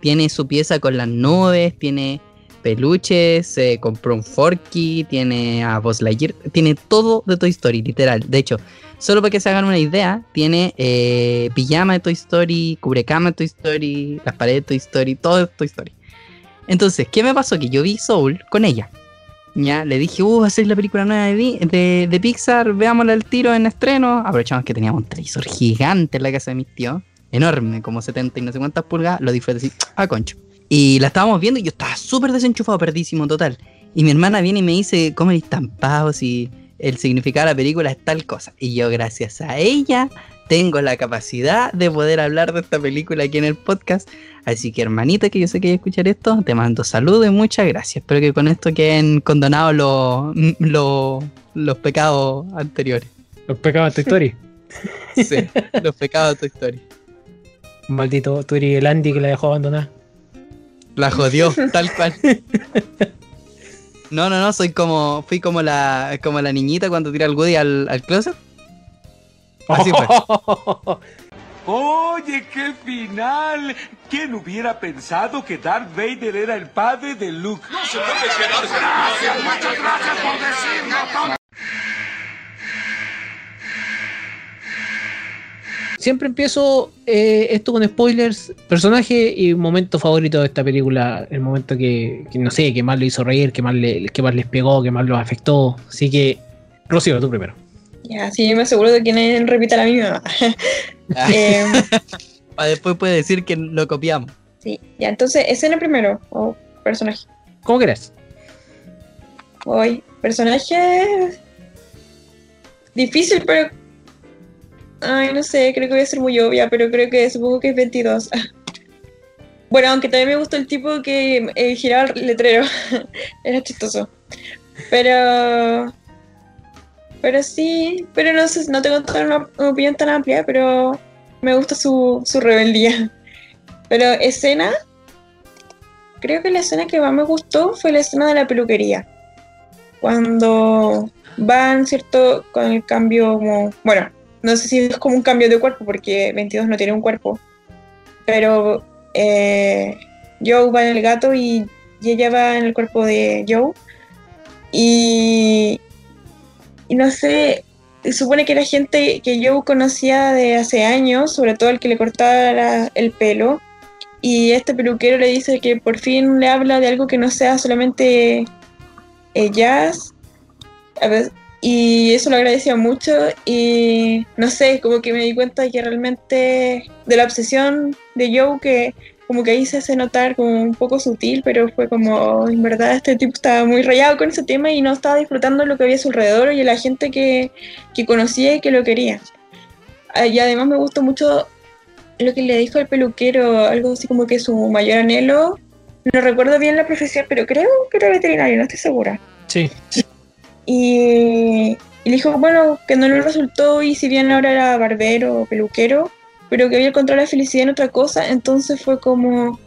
Tiene su pieza con las nubes, tiene peluches, se compró un Forky, tiene a Buzz Lightyear, tiene todo de Toy Story, literal. De hecho, solo para que se hagan una idea, tiene eh, pijama de Toy Story, cubrecama de Toy Story, las paredes de Toy Story, todo de Toy Story. Entonces, ¿qué me pasó? Que yo vi Soul con ella. Ya, le dije, uh, va a ser la película nueva de, de, de Pixar, veámosla al tiro en estreno. Aprovechamos que teníamos un televisor gigante en la casa de mis tíos, enorme, como 70 y no sé cuántas pulgadas, lo disfruté así, a concho. Y la estábamos viendo y yo estaba súper desenchufado, perdísimo total. Y mi hermana viene y me dice, ¿cómo eres tan si el significado de la película es tal cosa? Y yo, gracias a ella, tengo la capacidad de poder hablar de esta película aquí en el podcast. Así que hermanita, que yo sé que voy a escuchar esto, te mando saludos y muchas gracias. Espero que con esto queden condonados los, los, los pecados anteriores. Los pecados de Toy Story. Sí, los pecados de tu historia. Maldito, tú eres el Andy que la dejó abandonada. La jodió, tal cual. No, no, no, soy como, fui como la, como la niñita cuando tira el Woody al, al closet. Así fue. Oye, qué final. ¿Quién hubiera pensado que Darth Vader era el padre de Luke? No se puede Gracias, muchas gracias por decirlo. Siempre empiezo eh, esto con spoilers, personaje y momento favorito de esta película, el momento que, que no sé, que más lo hizo reír, que más, le, que más les pegó, que más los afectó. Así que, Rocío, tú primero. Ya, sí, yo me aseguro de que nadie repita la misma. Eh, Para después puede decir que lo copiamos. sí, ya, entonces, escena primero, o personaje. ¿Cómo querés? Hoy, personaje. Difícil, pero. Ay, no sé, creo que voy a ser muy obvia, pero creo que supongo que es 22. Bueno, aunque también me gustó el tipo que eh, giraba el letrero. Era chistoso. Pero. Pero sí, pero no sé, no tengo tan una opinión tan amplia, pero me gusta su, su rebeldía. Pero escena, creo que la escena que más me gustó fue la escena de la peluquería. Cuando van, ¿cierto? Con el cambio como... Bueno, no sé si es como un cambio de cuerpo, porque 22 no tiene un cuerpo. Pero eh, Joe va en el gato y, ella va en el cuerpo de Joe. Y, no sé, supone que era gente que yo conocía de hace años, sobre todo el que le cortaba el pelo. Y este peluquero le dice que por fin le habla de algo que no sea solamente eh, jazz. A ver, y eso lo agradecía mucho. Y no sé, como que me di cuenta que realmente de la obsesión de Joe, que como que ahí se hace notar como un poco sutil, pero fue como, en verdad, este tipo estaba muy rayado con ese tema y no estaba disfrutando lo que había a su alrededor y la gente que, que conocía y que lo quería. Ah, Y además me gustó mucho lo que le dijo el peluquero, algo así como que su mayor anhelo, no recuerdo bien la profesión, pero creo que era veterinario, no estoy segura. Sí. Y, le dijo, bueno, que no le resultó y si bien ahora era barbero o peluquero, pero que había encontrado la felicidad en otra cosa, entonces fue como,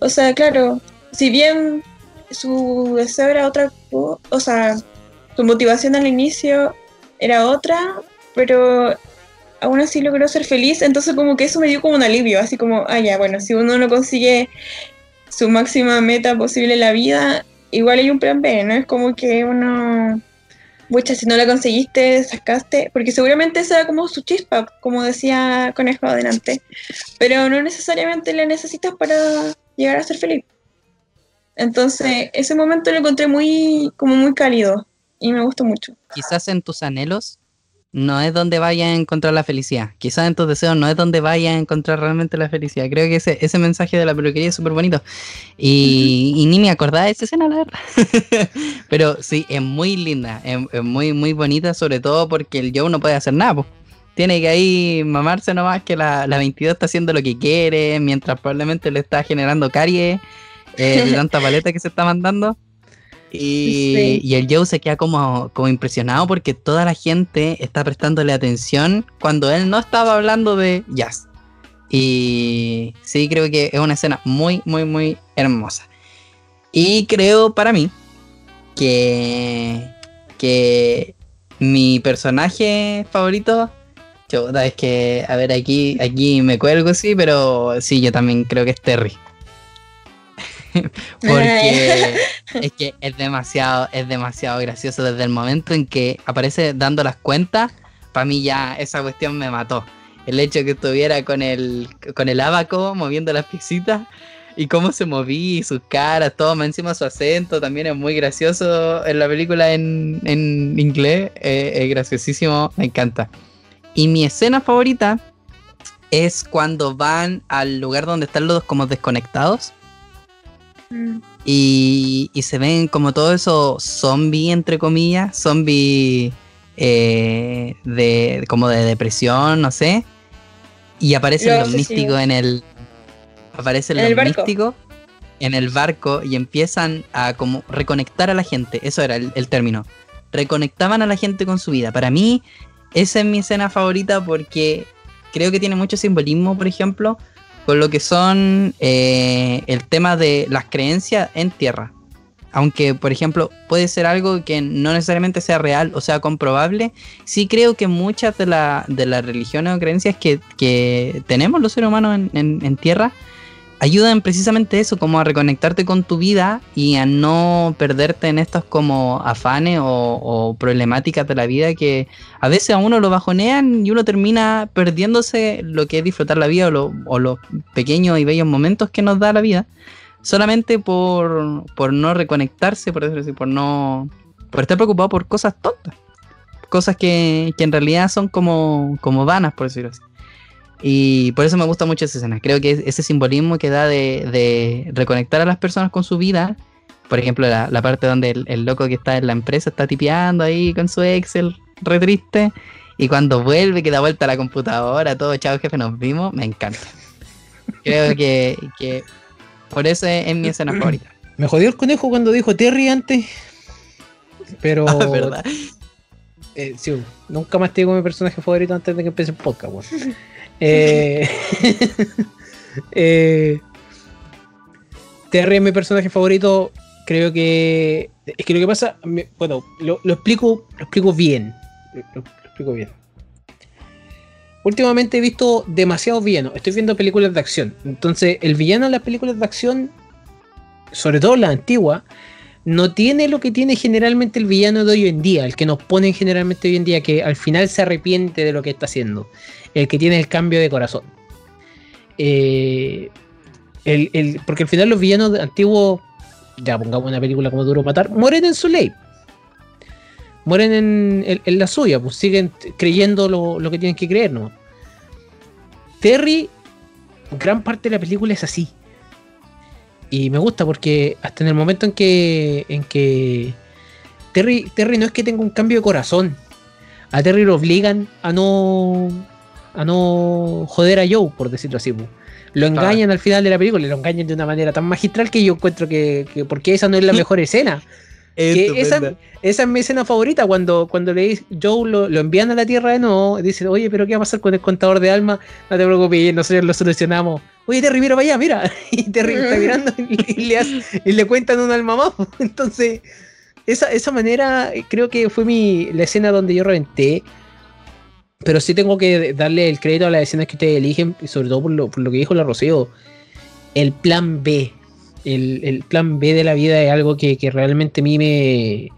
o sea, claro, si bien su deseo era otra, co- o sea, su motivación al inicio era otra, pero aún así logró ser feliz, entonces como que eso me dio como un alivio, así como, ah, ya, bueno, si uno no consigue su máxima meta posible en la vida, igual hay un plan B, ¿no? Es como que uno, mucha, si no la conseguiste, sacaste, porque seguramente esa era como su chispa, como decía Conejo adelante, pero no necesariamente la necesitas para llegar a ser feliz. Entonces, ese momento lo encontré muy, como muy cálido y me gustó mucho. Quizás en tus anhelos no es donde vayas a encontrar la felicidad. Quizás en tus deseos no es donde vayas a encontrar realmente la felicidad. Creo que ese, ese mensaje de la peluquería es súper bonito. Y, y ni me acordaba de esa escena, la verdad. Pero sí, es muy linda, es, es muy, muy bonita, sobre todo porque el Joe no puede hacer nada. po. Tiene que ahí mamarse nomás que la, la 22 está haciendo lo que quiere, mientras probablemente le está generando caries eh, de tanta paleta que se está mandando. Y, el Joe se queda como, como impresionado porque toda la gente está prestándole atención cuando él no estaba hablando de jazz. Y sí, creo que es una escena muy, muy, muy hermosa. Y creo para mí que, que mi personaje favorito, chuta, es que, a ver, aquí, aquí me cuelgo, sí, pero sí, yo también creo que es Terry. Porque es que es demasiado, es demasiado gracioso desde el momento en que aparece dando las cuentas. Para mí ya esa cuestión me mató. El hecho que estuviera con el, con el abaco moviendo las piecitas y cómo se movía y sus caras, todo más encima su acento también es muy gracioso en la película en, en inglés. eh, es graciosísimo, me encanta. Y mi escena favorita es cuando van al lugar donde están los como desconectados Mm. y, y se ven como todos esos zombies, entre comillas, zombies eh, de, como de depresión, no sé. Y aparecen Los místicos en el... Aparecen En los el místicos en el barco y empiezan a como reconectar a la gente. Eso era el, el término. Reconectaban a la gente con su vida. Para mí, esa es mi escena favorita porque creo que tiene mucho simbolismo, por ejemplo, con lo que son eh, el tema de las creencias en tierra. Aunque, por ejemplo, puede ser algo que no necesariamente sea real o sea comprobable, sí creo que muchas de, la- de las religiones o creencias que, que tenemos los seres humanos en, tierra ayudan precisamente eso, como a reconectarte con tu vida y a no perderte en estos como afanes o, problemáticas de la vida que a veces a uno lo bajonean y uno termina perdiéndose lo que es disfrutar la vida o, lo- los pequeños y bellos momentos que nos da la vida solamente por, por no reconectarse, por decirlo así, por no por estar preocupado por cosas tontas, cosas que, que en realidad son como, como vanas, por decirlo así. Y por eso me gusta mucho esa escena. Creo que es- ese simbolismo que da de, de reconectar a las personas con su vida. Por ejemplo, la, la parte donde el, el loco que está en la empresa está tipeando ahí con su Excel, re triste. Y cuando vuelve, que da vuelta a la computadora, todo, chao jefe, nos vimos, me encanta. Creo que, que por eso es, es mi escena favorita. Me jodió el conejo cuando dijo Terry antes. Pero. Ah, ¿verdad? eh, sí, nunca más te digo mi personaje favorito antes de que empiece el podcast, weón. Eh, eh, Terry es mi personaje favorito. Creo que. Es que lo que pasa. me- Bueno, lo, lo explico. Lo explico bien. Lo, lo- explico bien. Últimamente he visto demasiados villanos. Estoy viendo películas de acción. Entonces, el villano en las películas de acción, sobre todo las antiguas, no tiene lo que tiene generalmente el villano de hoy en día, el que nos ponen generalmente hoy en día, que al final se arrepiente de lo que está haciendo, el que tiene el cambio de corazón. Eh, el- el- porque al final los villanos antiguos, ya pongamos una película como Duro Matar, mueren en su ley. Mueren en, en- la suya, pues siguen creyendo lo, lo que tienen que creer, ¿no? Terry, gran parte de la película es así. Y me gusta porque hasta en el momento en que, en que Terry, Terry no es que tenga un cambio de corazón. A Terry lo obligan a no a no joder a Joe, por decirlo así. Lo engañan al final de la película, lo engañan de una manera tan magistral que yo encuentro que, que- porque esa no es la mejor escena. Que esa, esa es mi escena favorita cuando, cuando le dice, Joe lo, lo envían a la tierra de nuevo, dice, oye, pero ¿qué va a pasar con el contador de alma? No te preocupes, nosotros lo solucionamos. Oye, Terry, mira para allá, mira. Y Terry está mirando y, le, hace- y le cuentan un alma más. Entonces, esa, esa manera eh, creo que fue mi, la escena donde yo reventé. Pero sí tengo que darle el crédito a las escenas que ustedes eligen, y sobre todo por lo, por lo que dijo la Rocío. El plan B. El, el plan B de la vida es algo que, que realmente a mí me.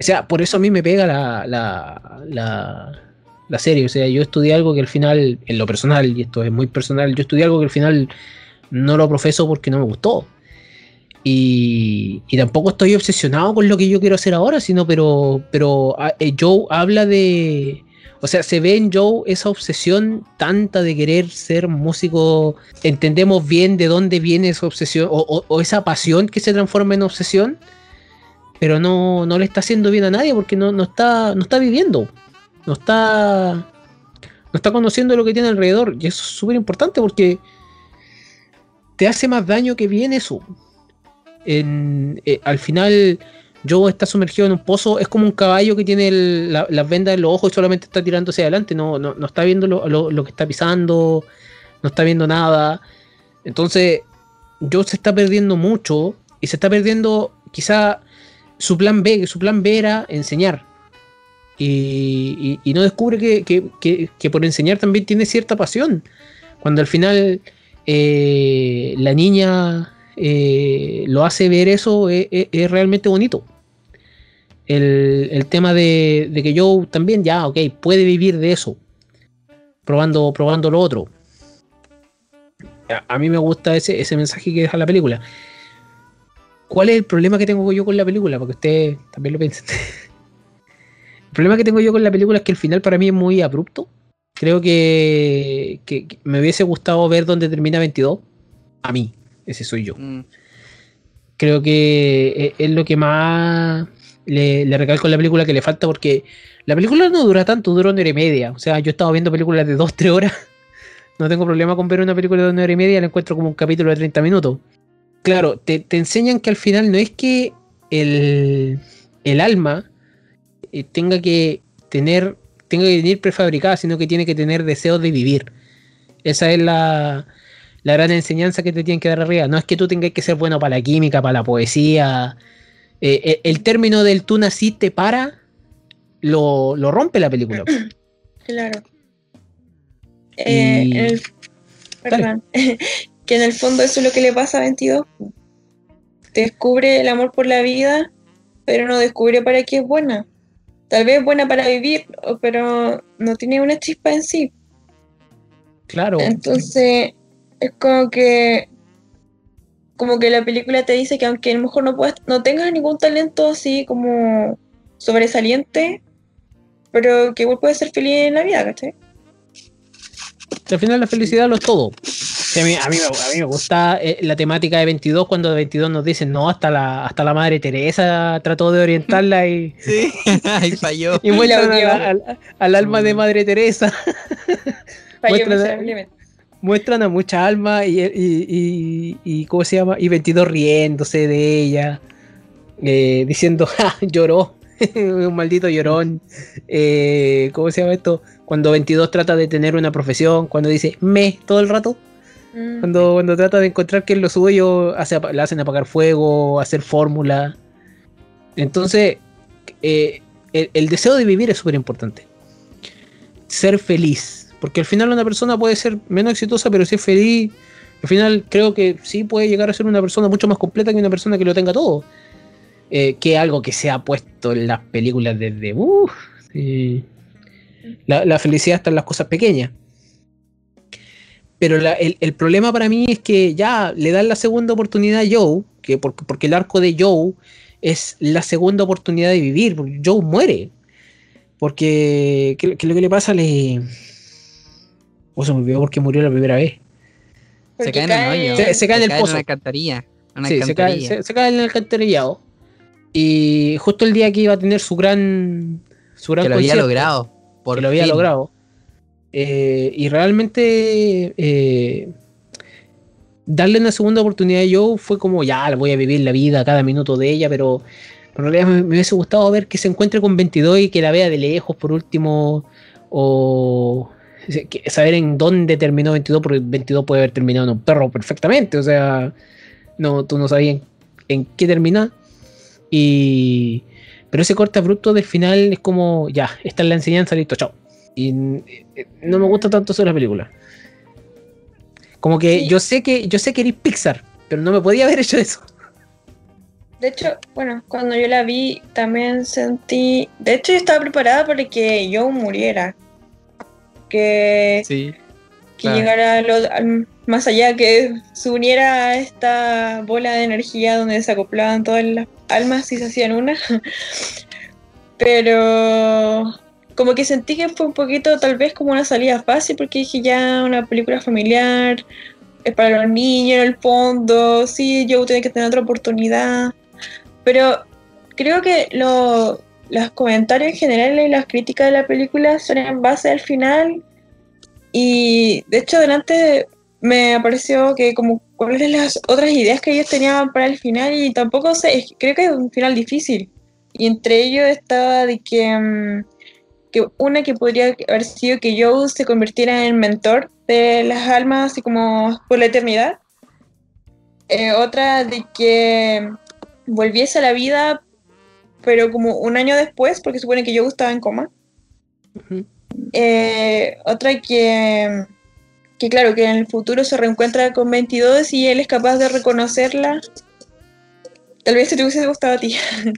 O sea, por eso a mí me pega la, la, la, la serie. O sea, yo estudié algo que al final, en lo personal, y esto es muy personal, yo estudié algo que al final no lo profeso porque no me gustó. Y, y tampoco estoy obsesionado con lo que yo quiero hacer ahora, sino, pero, pero ah, eh, Joe habla de. O sea, se ve en Joe esa obsesión tanta de querer ser músico. Entendemos bien de dónde viene esa obsesión o, esa pasión que se transforma en obsesión, pero no, no le está haciendo bien a nadie porque no, no, está, no está viviendo, no está, no está conociendo lo que tiene alrededor. Y eso es súper importante porque te hace más daño que bien eso. Eh, al final, Joe está sumergido en un pozo. Es como un caballo que tiene las vendas en los ojos y solamente está tirando hacia adelante. No, no, no está viendo lo, lo- que está pisando, no está viendo nada. Entonces, Joe se está perdiendo mucho y se está perdiendo quizá su plan B, que su plan B era enseñar. Y, y- no descubre que, que- que- por enseñar también tiene cierta pasión. Cuando al final eh, la niña eh, lo hace ver eso, es, es- es realmente bonito. El, el tema de, de que Joe también ya, ok, puede vivir de eso. Probando, probando lo otro. A, a mí me gusta ese, ese mensaje que deja la película. ¿Cuál es el problema que tengo yo con la película? Porque ustedes también lo piensan. el problema que tengo yo con la película es que el final para mí es muy abrupto. Creo que, que- que me hubiese gustado ver dónde termina 22. A mí, ese soy yo. Mm. Creo que es, es lo que más le, le recalco la película que le falta porque la película no dura tanto, dura una hora y media. O sea, yo he estado viendo películas de 2-3 horas. No tengo problema con ver una película de una hora y media, la encuentro como un capítulo de 30 minutos. Claro, te, te enseñan que al final no es que el, el alma eh, tenga que tener, tenga que venir prefabricada, sino que tiene que tener deseos de vivir. Esa es la, la gran enseñanza que te tienen que dar arriba. No es que tú tengas que ser bueno para la química, para la poesía. Eh, eh, el término del tú naciste para lo, lo rompe la película. Claro. Eh, Y- en el- perdón. que en el fondo eso es lo que le pasa a 22. Descubre el amor por la vida, pero no descubre para qué es buena. Tal vez es buena para vivir, pero no tiene una chispa en sí. Claro. Entonces, es como que como que la película te dice que aunque a lo mejor no puedas, no tengas ningún talento así como sobresaliente, pero que igual puedes ser feliz en la vida, ¿cachai? al final la felicidad lo es todo. A, mí, a, mí, me- a mí me gusta eh, la temática de 22 cuando de 22 nos dicen, no, hasta la, hasta la madre Teresa trató de orientarla y, Sí, ahí falló. y muestran a odió. la- al, al alma de madre Teresa. Falló miserablemente. Muestran a mucha alma y, y, y- y- ¿cómo se llama? Y 22 riéndose de ella, eh, diciendo, ja, lloró, un maldito llorón. Eh, ¿Cómo se llama esto? Cuando 22 trata de tener una profesión, cuando dice me todo el rato, Mm. cuando, cuando trata de encontrar qué es lo suyo, hace, le hacen apagar fuego, hacer fórmula. Entonces, eh, el, el deseo de vivir es súper importante. Ser feliz. Porque al final una persona puede ser menos exitosa, pero si es feliz, al final creo que sí puede llegar a ser una persona mucho más completa que una persona que lo tenga todo. eh, que algo que se ha puesto en las películas desde... la, felicidad está en las cosas pequeñas. Pero el, el problema para mí es que ya le dan la segunda oportunidad a Joe, que porque, porque el arco de Joe es la segunda oportunidad de vivir, porque Joe muere. Porque, ¿qué, qué es lo que le pasa? Le... Oh, se me olvidó porque murió la primera vez. Se cae en el hoyo. Se- se cae en el pozo. una alcantarilla. Una Sí, se cae, alcantarilla. se- se cae en el alcantarillado. Y justo el día que iba a tener su gran. Su gran que lo había logrado. Por que lo había logrado. Eh, y realmente eh, darle una segunda oportunidad a Joe fue como ya, la voy a vivir la vida cada minuto de ella, pero en realidad me, me hubiese gustado ver que se encuentre con 22 y que la vea de lejos por último, o saber en dónde terminó 22, porque 22 puede haber terminado en un perro perfectamente, o sea, no, tú no sabías en, en qué termina. Y, pero ese corte abrupto del final es como, ya, esta es la enseñanza, listo, chao. Y eh, no me gusta tanto eso de la película. Como que Sí. yo sé que yo sé que eres Pixar, pero no me podía haber hecho eso. De hecho, bueno, cuando yo la vi también sentí. De hecho, yo estaba preparada para que Joe muriera. Que, Sí. que claro. llegara a lo- al- más allá, que se uniera a esta bola de energía donde se acoplaban todas las almas y se hacían una. Pero como que sentí que fue un poquito tal vez como una salida fácil porque dije ya una película familiar, es para los niños en el fondo, sí, Joe tiene que tener otra oportunidad. Pero creo que lo- los comentarios en general y las críticas de la película son en base al final. Y de hecho, delante me pareció que como cuáles las otras ideas que ellos tenían para el final y tampoco sé, creo que es un final difícil. Y entre ellos estaba de que, mm, que una que podría haber sido que Joe se convirtiera en mentor de las almas así como por la eternidad. Eh, otra de que volviese a la vida, pero como un año después, porque supone que Joe estaba en coma. Eh, otra que, que, claro, que en el futuro se reencuentra con 22 y él es capaz de reconocerla. Tal vez si te hubiese gustado a ti.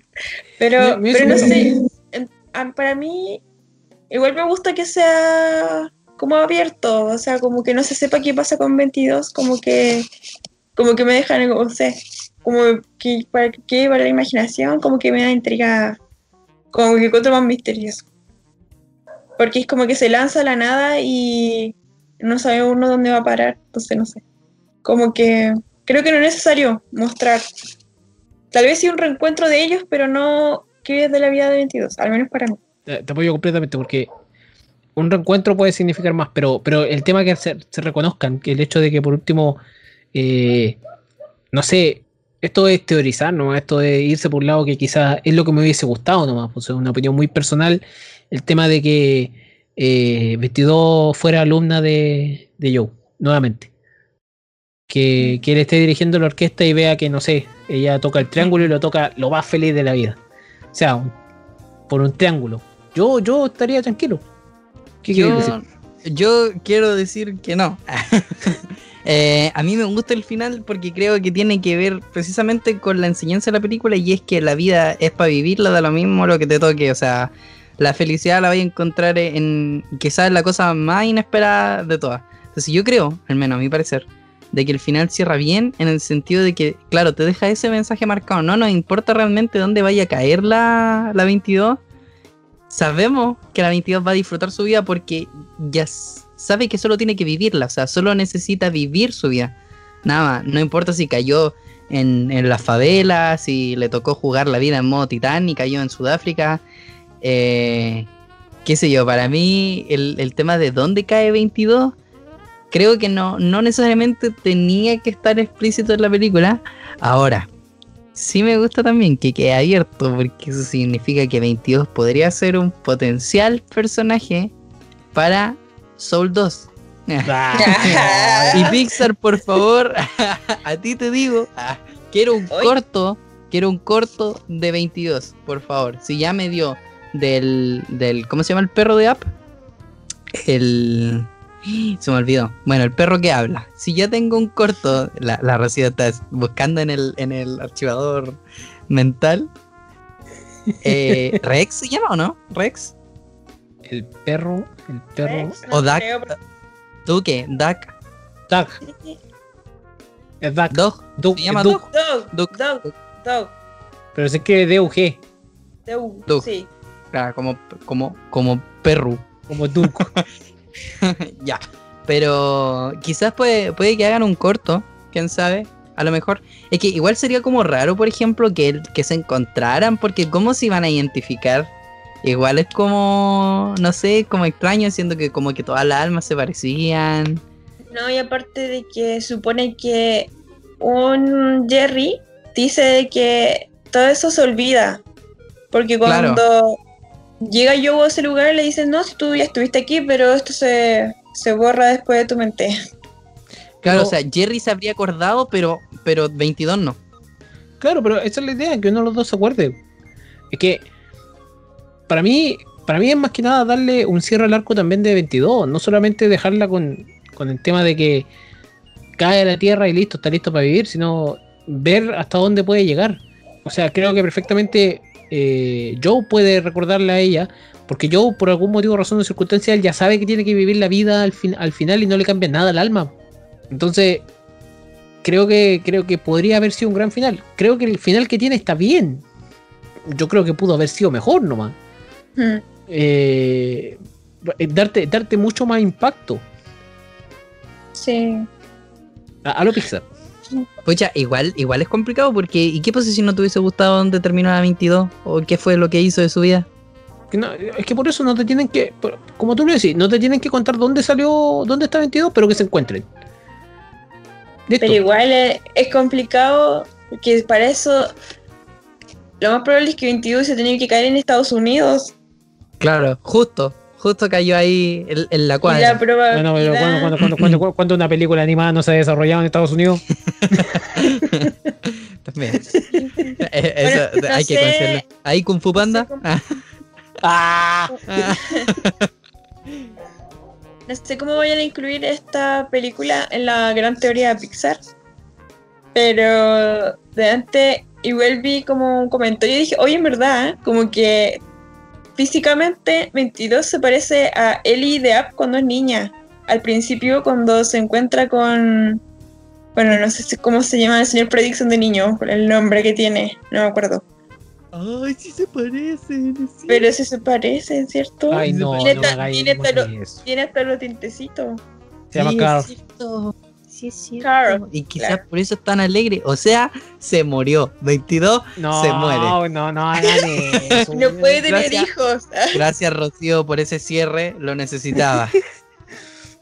pero, Me- me hubiese pero no sé. para mí, igual me gusta que sea como abierto. O sea, como que no se sepa qué pasa con 22. Como que, como que me dejan, no sé. Como que para que para la imaginación, como que me da intriga. Como que encuentro más misterioso. Porque es como que se lanza a la nada y no sabe uno dónde va a parar. Entonces, no sé. Como que creo que no es necesario mostrar. Tal vez sí un reencuentro de ellos, pero no que es de la vida de 22. Al menos para mí. Te apoyo completamente porque un reencuentro puede significar más, pero, pero el tema que se, se reconozcan, que el hecho de que por último, eh, no sé, esto es teorizar, ¿no? Esto es irse por un lado que quizás es lo que me hubiese gustado nomás, pues es una opinión muy personal, el tema de que eh, 22 fuera alumna de, de Joe, nuevamente. Que, que él esté dirigiendo la orquesta y vea que, no sé, ella toca el triángulo y lo toca lo más feliz de la vida. O sea, un- por un triángulo. Yo, yo estaría tranquilo. ¿Qué Yo, decir? yo quiero decir que no. Eh, a mí me gusta el final porque creo que tiene que ver precisamente con la enseñanza de la película y es que la vida es para vivirla, da lo mismo lo que te toque. O sea, la felicidad la voy a encontrar en quizás la cosa más inesperada de todas. Entonces yo creo, al menos a mi parecer, de que el final cierra bien en el sentido de que, claro, te deja ese mensaje marcado. No nos importa realmente dónde vaya a caer la, la 22. Sabemos que la 22 va a disfrutar su vida porque ya s- sabe que solo tiene que vivirla. O sea, solo necesita vivir su vida. Nada más. No importa si cayó en, en las favelas, si le tocó jugar la vida en modo titán y cayó en Sudáfrica. Eh, qué sé yo, para mí el, el tema de dónde cae 22 creo que no, no necesariamente tenía que estar explícito en la película. Ahora, sí me gusta también que quede abierto, porque eso significa que 22 podría ser un potencial personaje para Soul 2. y Pixar, por favor, a ti te digo, ah, quiero un Ay. corto, quiero un corto de 22, por favor. Si ya me dio del, del ¿cómo se llama el perro de App? El... Se me olvidó. Bueno, el perro que habla. Si ya tengo un corto, la, la Rocío está buscando en el, en el archivador mental. Eh, ¿Rex se llama o no? ¿Rex? El perro, el perro. Rex, no ¿O Duck? creo, pero- ¿Tú qué? ¿Duck? Duck, es Duck. ¿Dog? Duck, ¿Se llama Duck. Duck? Dog, Duck. dog, dog, Pero se escribe D-U-G, dog, Duck. sí. Claro, como, como, como perro. como Duke. ya. Pero quizás puede, puede que hagan un corto, quién sabe. A lo mejor. Es que igual sería como raro, por ejemplo, que, que se encontraran, porque ¿cómo se iban a identificar? Igual es como, no sé, como extraño, siendo que como que todas las almas se parecían. No, y aparte de que supone que un Jerry dice de que todo eso se olvida. Porque Claro. cuando llega Joe a ese lugar le dicen, no, si tú ya estuviste aquí, pero esto se, se borra después de tu mente. Claro, No. o sea, Jerry se habría acordado, pero, pero 22 no. Claro, pero esa es la idea, que uno de los dos se acuerde. Es que para mí, para mí es más que nada darle un cierre al arco también de 22, no solamente dejarla con, con el tema de que cae a la tierra y listo, está listo para vivir, sino ver hasta dónde puede llegar. O sea, creo que perfectamente eh, Joe puede recordarle a ella, porque Joe por algún motivo, razón o circunstancia, él ya sabe que tiene que vivir la vida al, fin- al final y no le cambia nada al alma. Entonces, creo que, creo que podría haber sido un gran final. Creo que el final que tiene está bien. Yo creo que pudo haber sido mejor nomás. Eh, darte, darte mucho más impacto Sí. a, a lo Pixar. Pucha, igual, igual es complicado porque ¿y qué pasa si no te hubiese gustado dónde terminó la 22? ¿O qué fue lo que hizo de su vida? No- es que por eso no te tienen que, como tú lo decís, no te tienen que contar dónde salió, dónde está 22, pero que se encuentren. Listo. Pero igual es, es complicado, porque para eso lo más probable es que 22 se tenía que caer en Estados Unidos. Claro, justo, justo cayó ahí en, en la cuadra. la probabilidad... Bueno, pero ¿cuándo, cuándo- cuándo- cuándo- cuándo una película animada no se ha desarrollado en Estados Unidos? También. Eh, eso, Bueno, no hay que sé- conocerlo. Ahí Kung Fu Panda. cómo- Ah, ¡Ah! ah. No sé cómo vayan a incluir esta película en la gran teoría de Pixar. Pero de antes igual vi como un comentario y dije, oye, en verdad, ¿eh? como que físicamente 22 se parece a Ellie de App cuando es niña. Al principio cuando se encuentra con... Bueno, no sé si- cómo se llama el señor Prediction de niño, el nombre que tiene, no me acuerdo. Ay, sí se parecen. sí. Pero sí se parecen, ¿cierto? Ay, no, no Tiene ta- no. Tiene hasta los tintecitos. Se llama Sí, Carl. Sí, es cierto. Carl, Y quizás claro. por eso es tan alegre. O sea, se murió. 22 No, se muere. no, no hagan eso. No puede tener Gracias. hijos. Gracias, Rocío, por ese cierre. Lo necesitaba.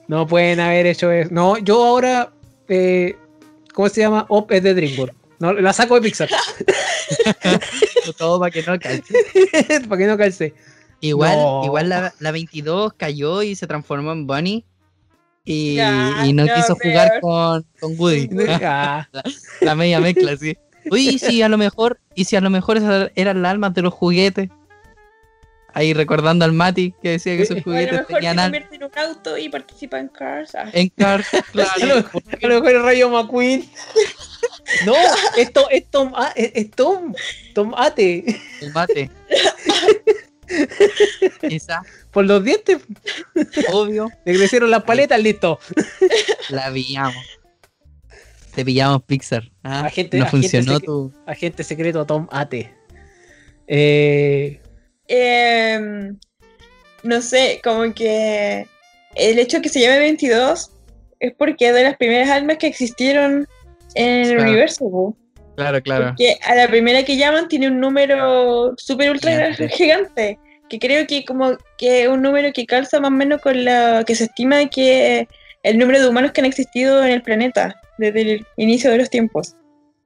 No pueden haber hecho eso. No, yo ahora, eh, ¿cómo se llama? Op es de DreamWorks. No, la saco de Pixar. Todo para que no calce. Para que no calce. Igual, No. igual la, la 22 cayó y se transformó en Bunny. Y, Ya, y no, no, quiso peor. jugar con, con Woody. Ah, la media mezcla, sí. Oye, y si a lo mejor, y si a lo mejor esas eran las almas de los juguetes. Ahí recordando al Mati que decía que a lo juguetes mejor se tenían almas en un auto y participa en Cars. Ah, en Cars. a, lo, Claro. a lo mejor es Rayo McQueen. No, esto es Tom, ah, es, es Tom, Tom Ate. El mate. Esa, Por los dientes obvio, le crecieron las paletas, listo. la pillamos. Te pillamos Pixar. Ah, Agente- no agente funcionó sec- tu. Agente secreto Tom Ate. Eh, em, no sé, como que el hecho de que se llame 22 es porque es de las primeras almas que existieron en el Claro. universo. Claro, claro. Porque a la primera que llaman tiene un número super ultra Gigante. gigante. Que creo que como que es un número que calza más o menos con lo que se estima que el número de humanos que han existido en el planeta desde el inicio de los tiempos.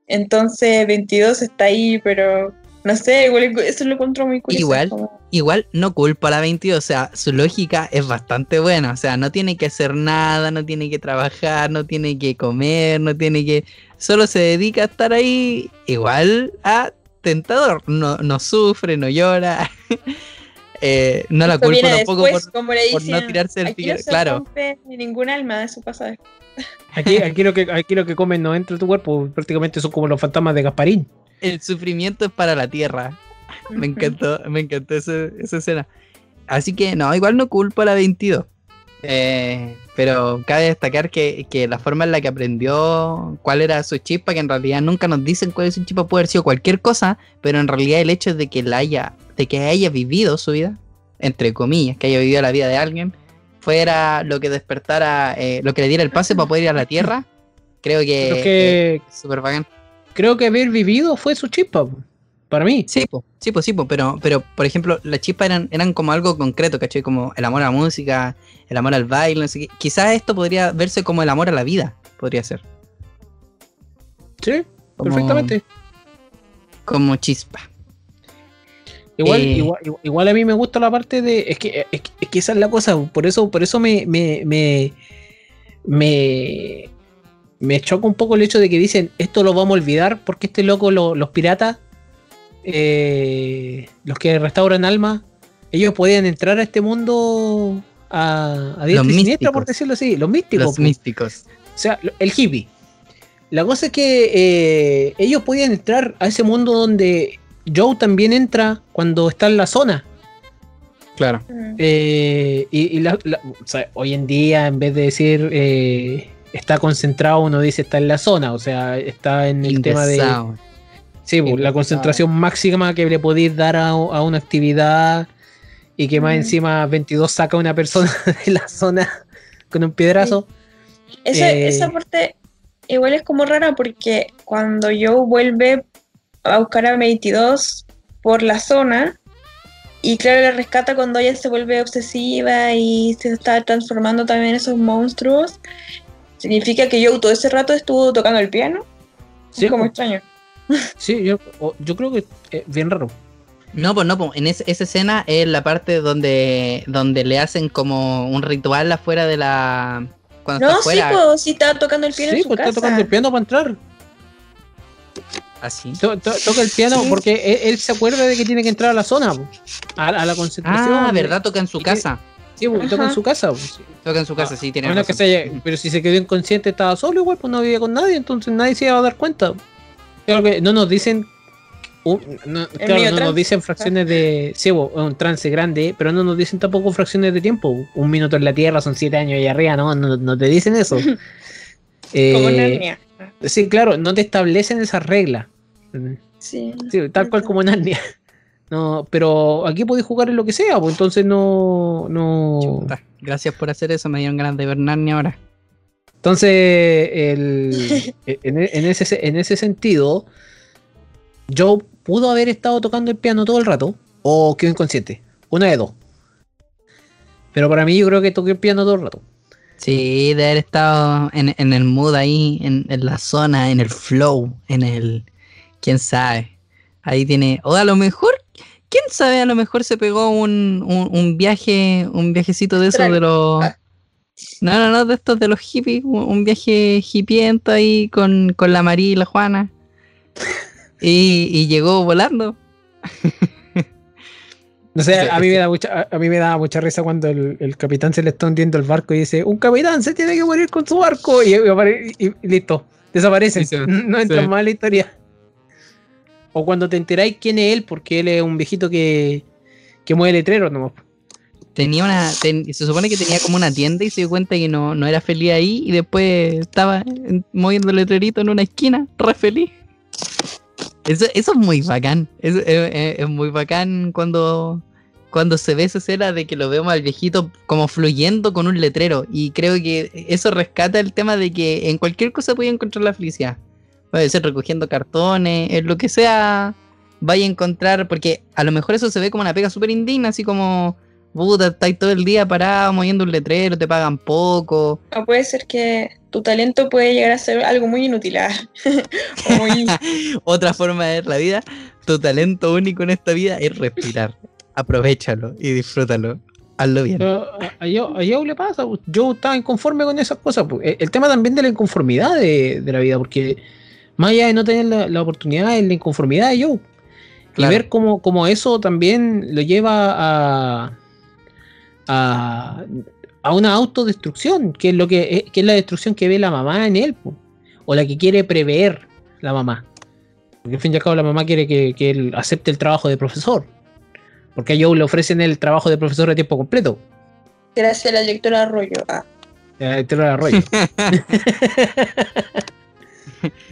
Entonces 22 está ahí, pero no sé, igual eso lo encuentro muy curioso. Igual. Igual no culpa a la 22, o sea, su lógica es bastante buena, o sea, no tiene que hacer nada, no tiene que trabajar, no tiene que comer, no tiene que... Solo se dedica a estar ahí igual a tentador, no, no sufre, no llora, eh, no la culpo viene tampoco después, por, como le por dicen, no tirarse el pique, no se claro, rompe ningún alma, eso pasa después. aquí, aquí, lo que, aquí lo que comen no entra a tu cuerpo, prácticamente son como los fantasmas de Gasparín. el sufrimiento es para la tierra, Me encantó, me encantó ese- esa escena. Así que no, igual no culpo a la 22. Eh, pero cabe destacar que, que la forma en la que aprendió cuál era su chispa, que en realidad nunca nos dicen cuál es su chispa, puede haber sido cualquier cosa, pero en realidad el hecho de que la haya, de que haya vivido su vida, entre comillas, que haya vivido la vida de alguien, fuera lo que despertara, eh, lo que le diera el pase para poder ir a la Tierra, creo que, Creo que, es súper bacán. creo que haber vivido fue su chispa, po, para mí. Sí, po, sí, po, sí, po, pero, pero por ejemplo, las chispas eran, eran como algo concreto, ¿cachai? Como el amor a la música, el amor al baile, no sé qué. Quizás esto podría verse como el amor a la vida, podría ser. Sí, Como- perfectamente. Como chispa. Igual, Eh, igual, igual- igual a mí me gusta la parte de. Es que, es que, es que esa es la cosa. Por eso, por eso me, me, me, me, me choca un poco el hecho de que dicen esto lo vamos a olvidar porque este loco, lo- los piratas, eh, los que restauran almas, ellos podían entrar a este mundo a, a diestra y siniestra, místicos. por decirlo así. Los místicos. Los po. místicos. O sea, el hippie. La cosa es que eh, ellos podían entrar a ese mundo donde Joe también entra cuando está en la zona. Claro. Mm. Eh, y y la- la- o sea, hoy en día, en vez de decir eh, está concentrado, uno dice está en la zona. O sea, está en el In the tema de sound. Sí, pues, la concentración máxima que le podéis dar a, a una actividad. Y que más Mm. encima 22 saca a una persona de la zona con un piedrazo. Esa, Eh, esa parte igual es como rara porque cuando Joe vuelve a buscar a 22 por la zona y claro, la rescata cuando ella se vuelve obsesiva y se está transformando también en esos monstruos, significa que Joe todo ese rato estuvo tocando el piano. Sí, es como pues. extraño. Sí, yo, yo creo que es bien raro. No, pues no, pues en esa escena es la parte donde, donde le hacen como un ritual afuera de la. Cuando No, está sí, pues sí estaba tocando el piano Sí, en su pues casa. está tocando el piano para entrar. Así. To- to- toca el piano Sí. porque él, él se acuerda de que tiene que entrar a la zona, po, a, a la concentración. Ah, ¿verdad? Toca en su casa. Sí, pues, toca en su casa. pues. Toca en su casa, sí, tiene A menos que se haya- pero si se quedó inconsciente estaba solo igual, pues no vivía con nadie, entonces nadie se iba a dar cuenta. Creo que no nos dicen no, claro, no nos dicen fracciones de sí, bo, es un trance grande, pero no nos dicen tampoco fracciones de tiempo. Un minuto en la Tierra son siete años allá arriba, no, no, no te dicen eso. Como Eh, Narnia. Sí, claro, no te establecen esas reglas. Sí. Sí, tal cual como Narnia. No, pero aquí podéis jugar en lo que sea, pues entonces no. no... Chuta, Gracias por hacer eso, me dieron ganas de ver Narnia ahora. Entonces, el- en, en ese, en ese sentido, Joe pudo haber estado tocando el piano todo el rato, o quedó inconsciente. Una de dos. Pero para mí, yo creo que toqué el piano todo el rato. Sí, de haber estado en, en el mood ahí, en, en la zona, en el flow, en el. quién sabe. Ahí tiene. O a lo mejor, quién sabe, a lo mejor se pegó un, un, un viaje, un viajecito de esos Astral. de los. No, no, no, de estos de los hippies, un, un viaje hippiento ahí con, con la María y la Juana. Y, y llegó volando. No sé, a mí, me da mucha, a- a mí me da mucha risa cuando el, el capitán se le está hundiendo el barco y dice, un capitán se tiene que morir con su barco. Y, y apare- y- y listo. Sí, sí, no entran sí. más en la historia. O cuando te enteráis quién es él, porque él es un viejito que, que mueve letreros nomás. Tenía una. se supone que tenía como una tienda y se dio cuenta que no, no era feliz ahí y después estaba en- moviendo el letrerito en una esquina, re feliz. Eso, eso es muy bacán. Es- es muy bacán cuando, cuando se ve esa escena de que lo vemos al viejito como fluyendo con un letrero. Y creo que eso rescata el tema de que en cualquier cosa puede encontrar la felicidad. Puede ser recogiendo cartones, en lo que sea, vaya a encontrar, porque a lo mejor eso se ve como una pega súper indigna, así como, puta, estáis todo el día parado moviendo un letrero, te pagan poco. Puede ser que tu talento puede llegar a ser algo muy inútil. ah. o muy Otra forma de ver la vida, tu talento único en esta vida es respirar. Aprovechalo y disfrútalo. Hazlo bien. Pero a, a Joe, a Joe le pasa, pues, Joe estaba inconforme con esas cosas. pues. El, el tema también de la inconformidad de, de la vida, porque más allá de no tener la, la oportunidad, es la inconformidad de Joe. Claro. Y ver cómo, cómo eso también lo lleva a, a, a una autodestrucción, que es, lo que, eh, que es la destrucción que ve la mamá en él, po, o la que quiere prever la mamá. Porque al fin y al cabo la mamá quiere que, que él acepte el trabajo de profesor. Porque a Joe le ofrecen el trabajo de profesor de tiempo completo. Gracias a la lectora Arroyo. Ah. Te lo arroyo.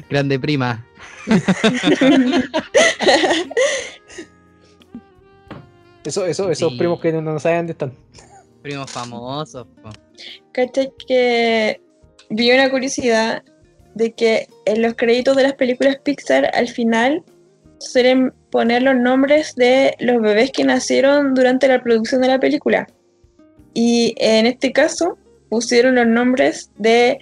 Grande prima. Eso, eso, esos Sí. primos que no, no saben dónde están. Primos famosos. po. ¿Cachai? Que vi una curiosidad de que en los créditos de las películas Pixar al final suelen poner los nombres de los bebés que nacieron durante la producción de la película. Y en este caso pusieron los nombres de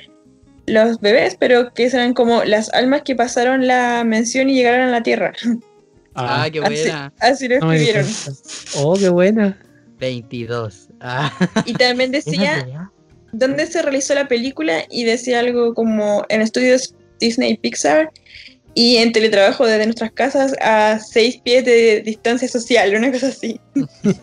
los bebés, pero que eran como las almas que pasaron la mención y llegaron a la Tierra. Ah, qué Así, buena. así lo escribieron. Oh, qué buena. 22. Ah, Y también decía dónde se realizó la película y decía algo como en estudios Disney Pixar y en teletrabajo desde nuestras casas a seis pies de distancia social, una cosa así.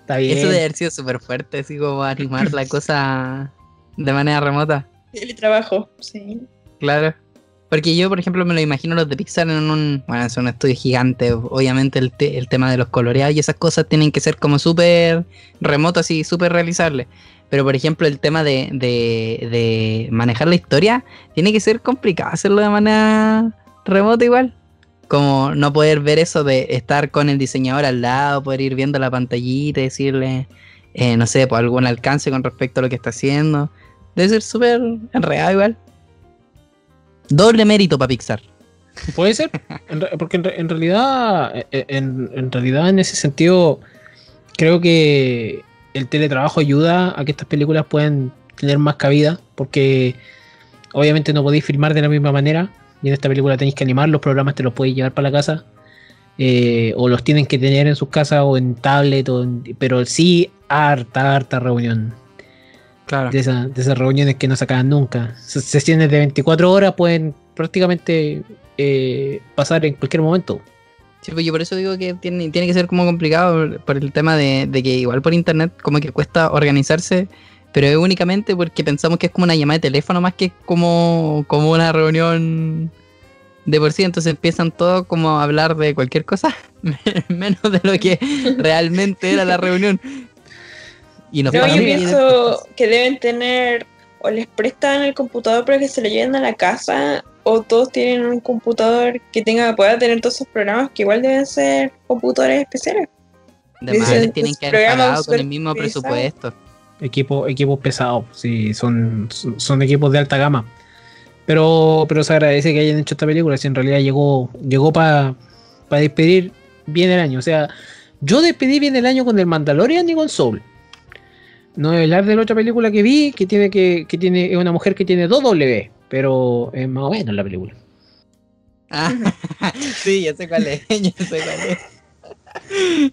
Está bien. eso debe haber sido súper fuerte, así como animar la cosa de manera remota. Teletrabajo, sí. Claro. Porque yo, por ejemplo, me lo imagino los de Pixar en un. Bueno, es un estudio gigante. Obviamente, el, te- el tema de los coloreados y esas cosas tienen que ser como súper remotas y súper realizables. Pero, por ejemplo, el tema de, de, de manejar la historia tiene que ser complicado hacerlo de manera remota igual. Como no poder ver eso de estar con el diseñador al lado, poder ir viendo la pantallita y decirle, eh, no sé, por algún alcance con respecto a lo que está haciendo. Debe ser súper enredado igual. Doble mérito para Pixar. Puede ser, porque en, re- en realidad, eh, eh, en, realidad en ese sentido, creo que el teletrabajo ayuda a que estas películas puedan tener más cabida, porque obviamente no podéis filmar de la misma manera, y en esta película tenéis que animar, los programas te los podéis llevar para la casa, eh, o los tienen que tener en sus casas o en tablet, pero sí harta, harta reunión. Claro. de, esa- de esas reuniones que no se acaban nunca. Se- Sesiones de 24 horas pueden prácticamente eh, pasar en cualquier momento. Sí, pues yo por eso digo que tiene, tiene que ser como complicado por el tema de, de que igual por internet como que cuesta organizarse, pero es únicamente porque pensamos que es como una llamada de teléfono más que como, como una reunión de por sí, entonces empiezan todos como a hablar de cualquier cosa, menos de lo que realmente era la reunión. Y nos No, yo pienso que deben tener o les prestan el computador para que se lo lleven a la casa o todos tienen un computador que tenga pueda tener todos esos programas que igual deben ser computadores especiales. De más, Dicen, les tienen pues, que haber pagado con el mismo presupuesto. Equipo, equipos pesados, sí, son, son, equipos de alta gama. Pero, pero se agradece que hayan hecho esta película, si en realidad llegó, llegó para despedir bien el año. O sea, yo despedí bien el año con el Mandalorian y con Soul. No voy a hablar de la otra película que vi, que tiene que, que tiene, es una mujer que tiene dos W, pero es más o menos la película. Ah, sí, ya sé cuál es, ya sé cuál es.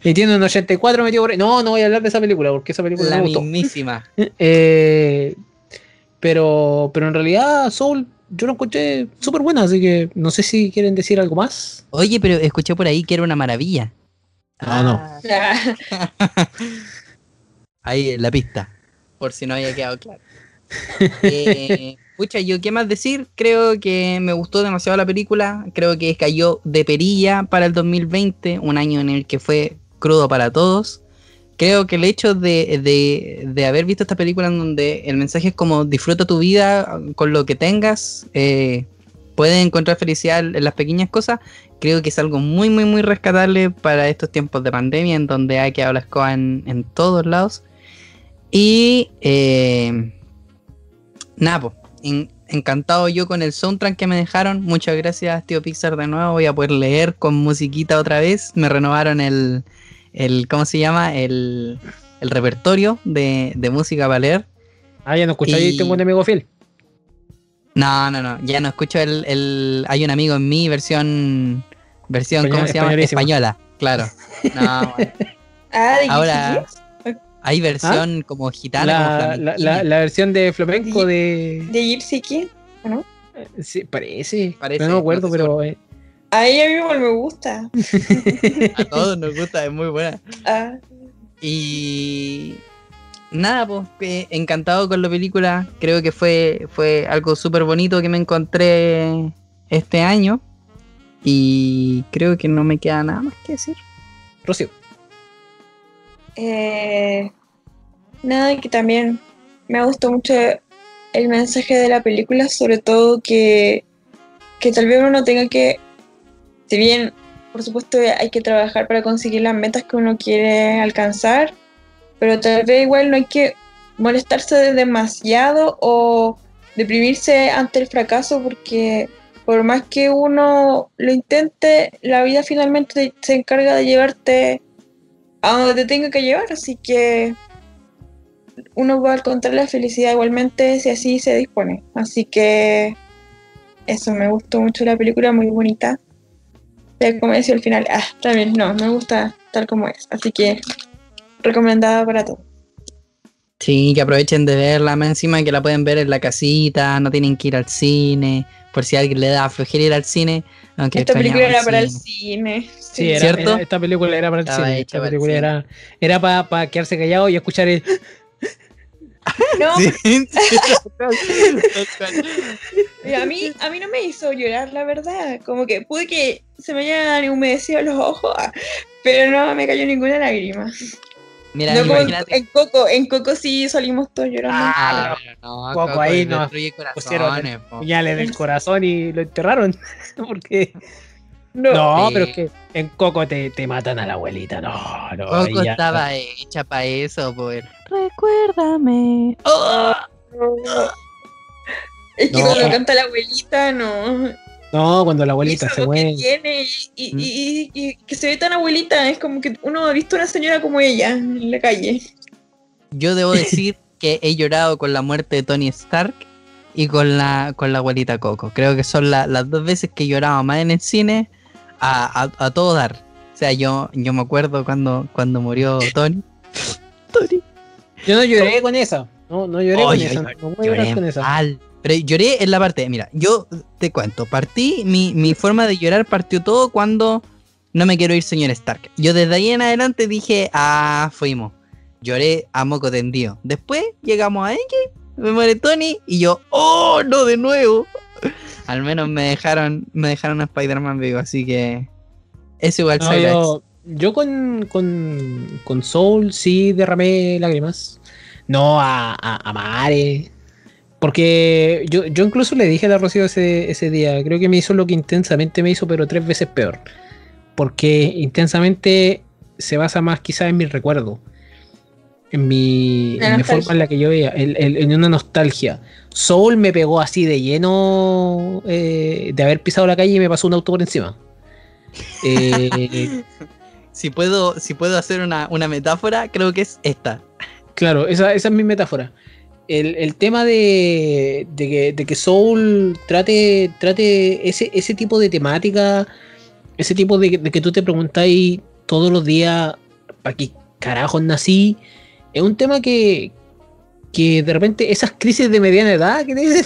Y tiene un 84 metido por ahí. No, no voy a hablar de esa película, porque esa película La me gustó. mismísima. Eh, pero, pero en realidad Soul yo lo encontré súper buena, así que no sé si quieren decir algo más. Oye, pero escuché por ahí que era una maravilla. No, no. Ah, Ahí la pista, por si no había quedado claro. Eh, pucha, yo qué más decir, creo que me gustó demasiado la película, creo que cayó de perilla para el 2020, un año en el que fue crudo para todos. Creo que el hecho de, de- de haber visto esta película en donde el mensaje es como disfruta tu vida con lo que tengas, eh, puedes encontrar felicidad en las pequeñas cosas, creo que es algo muy, muy, muy rescatable para estos tiempos de pandemia en donde hay que hablar en, en todos lados. Y eh, nada, po, en- encantado yo con el soundtrack que me dejaron. Muchas gracias, tío Pixar, de nuevo. Voy a poder leer con musiquita otra vez. Me renovaron el, el ¿cómo se llama? El, el repertorio de, de música para leer. Ah, ya no escucháis, Y- tengo un amigo fiel. No, no, no, ya no escucho el, el- Hay un amigo en mí, versión. Versión, ¿cómo se llama? Española, claro. No, bueno. ah, de Ahora hay versión como gitana, como La, versión de flamenco de. de Gypsy King. Sí, parece, Parece, pero no me acuerdo, no pero. eh, A ella mismo me gusta. A todos nos gusta, es muy buena. Ah, Y nada, pues eh, encantado con la película. Creo que fue, fue algo súper bonito que me encontré este año. Y creo que no me queda nada más que decir. Rocío. Eh, nada, que también me gustó mucho el mensaje de la película, sobre todo que, que tal vez uno no tenga que, si bien por supuesto hay que trabajar para conseguir las metas que uno quiere alcanzar, pero tal vez igual no hay que molestarse de demasiado o deprimirse ante el fracaso porque por más que uno lo intente, la vida finalmente se encarga de llevarte a donde te tenga que llevar, así que uno va a encontrar la felicidad igualmente si así se dispone. Así que eso, me gustó mucho la película, muy bonita. Ya como decía al final, ah, también no, me gusta tal como es. Así que recomendada para todos. Sí, que aprovechen de verla, más encima que la pueden ver en la casita, no tienen que ir al cine, por si a alguien le da flojera ir al cine. Aunque Esta película era para el cine. cine. Sí, era, ¿Cierto? era- esta película era para el Estaba cine. Esta película cine. era, era para quedarse callado y escuchar el. No, Sí, a mí, a mí no me hizo llorar, la verdad. Como que pude que se me hayan humedecido los ojos, ah, pero no me cayó ninguna lágrima. Mira, no en, imagínate. en Coco, en Coco sí salimos todos llorando. Ah, pero no, Coco Coco ahí no destruye pusieron puñales del corazón y lo enterraron. Porque. no, No, Sí. pero es que en Coco te, te matan a la abuelita. No, no. Coco ya- estaba hecha para eso, pues. Recuérdame. ¡Oh! es que No. cuando canta la abuelita, no. No, cuando la abuelita se muere. tiene y, y- Mm. y- y- y que se ve tan abuelita, es como que uno ha visto una señora como ella en la calle. Yo debo decir que he llorado con la muerte de Tony Stark y con la, con la abuelita Coco. Creo que son la- las dos veces que he llorado más en el cine a, a- a todo dar. O sea, yo, yo me acuerdo cuando, cuando murió Tony. Tony. Yo no lloré con esa. No, no lloré con esa. ay, No Lloré con esa. mal. Pero lloré en la parte, mira, yo te cuento, partí, mi, mi forma de llorar partió todo cuando no me quiero ir, señor Stark. Yo desde ahí en adelante dije, ah, fuimos. Lloré a moco tendido. Después llegamos a Endgame, me muere Tony y yo, oh, no, de nuevo. Al menos me dejaron, me dejaron a Spider-Man vivo, así que es igual No, yo con, con, con Soul sí derramé lágrimas. No a, a, a Mare. Porque yo, yo incluso le dije a la Rocío ese, ese día, creo que me hizo lo que intensamente me hizo, pero tres veces peor. Porque intensamente se basa más quizás en mi recuerdo. En mi, La en mi nostalgia. forma en la que yo veía, en una nostalgia. Soul me pegó así de lleno eh, de haber pisado la calle y me pasó un auto por encima. Eh, Si puedo, si puedo hacer una, una metáfora, creo que es esta. Claro, esa, esa es mi metáfora. El, el tema de, de que, de que Soul trate, trate ese, ese tipo de temática, ese tipo de, que tú te preguntáis todos los días, ¿para qué carajos nací? Es un tema que, que de repente esas crisis de mediana edad que dicen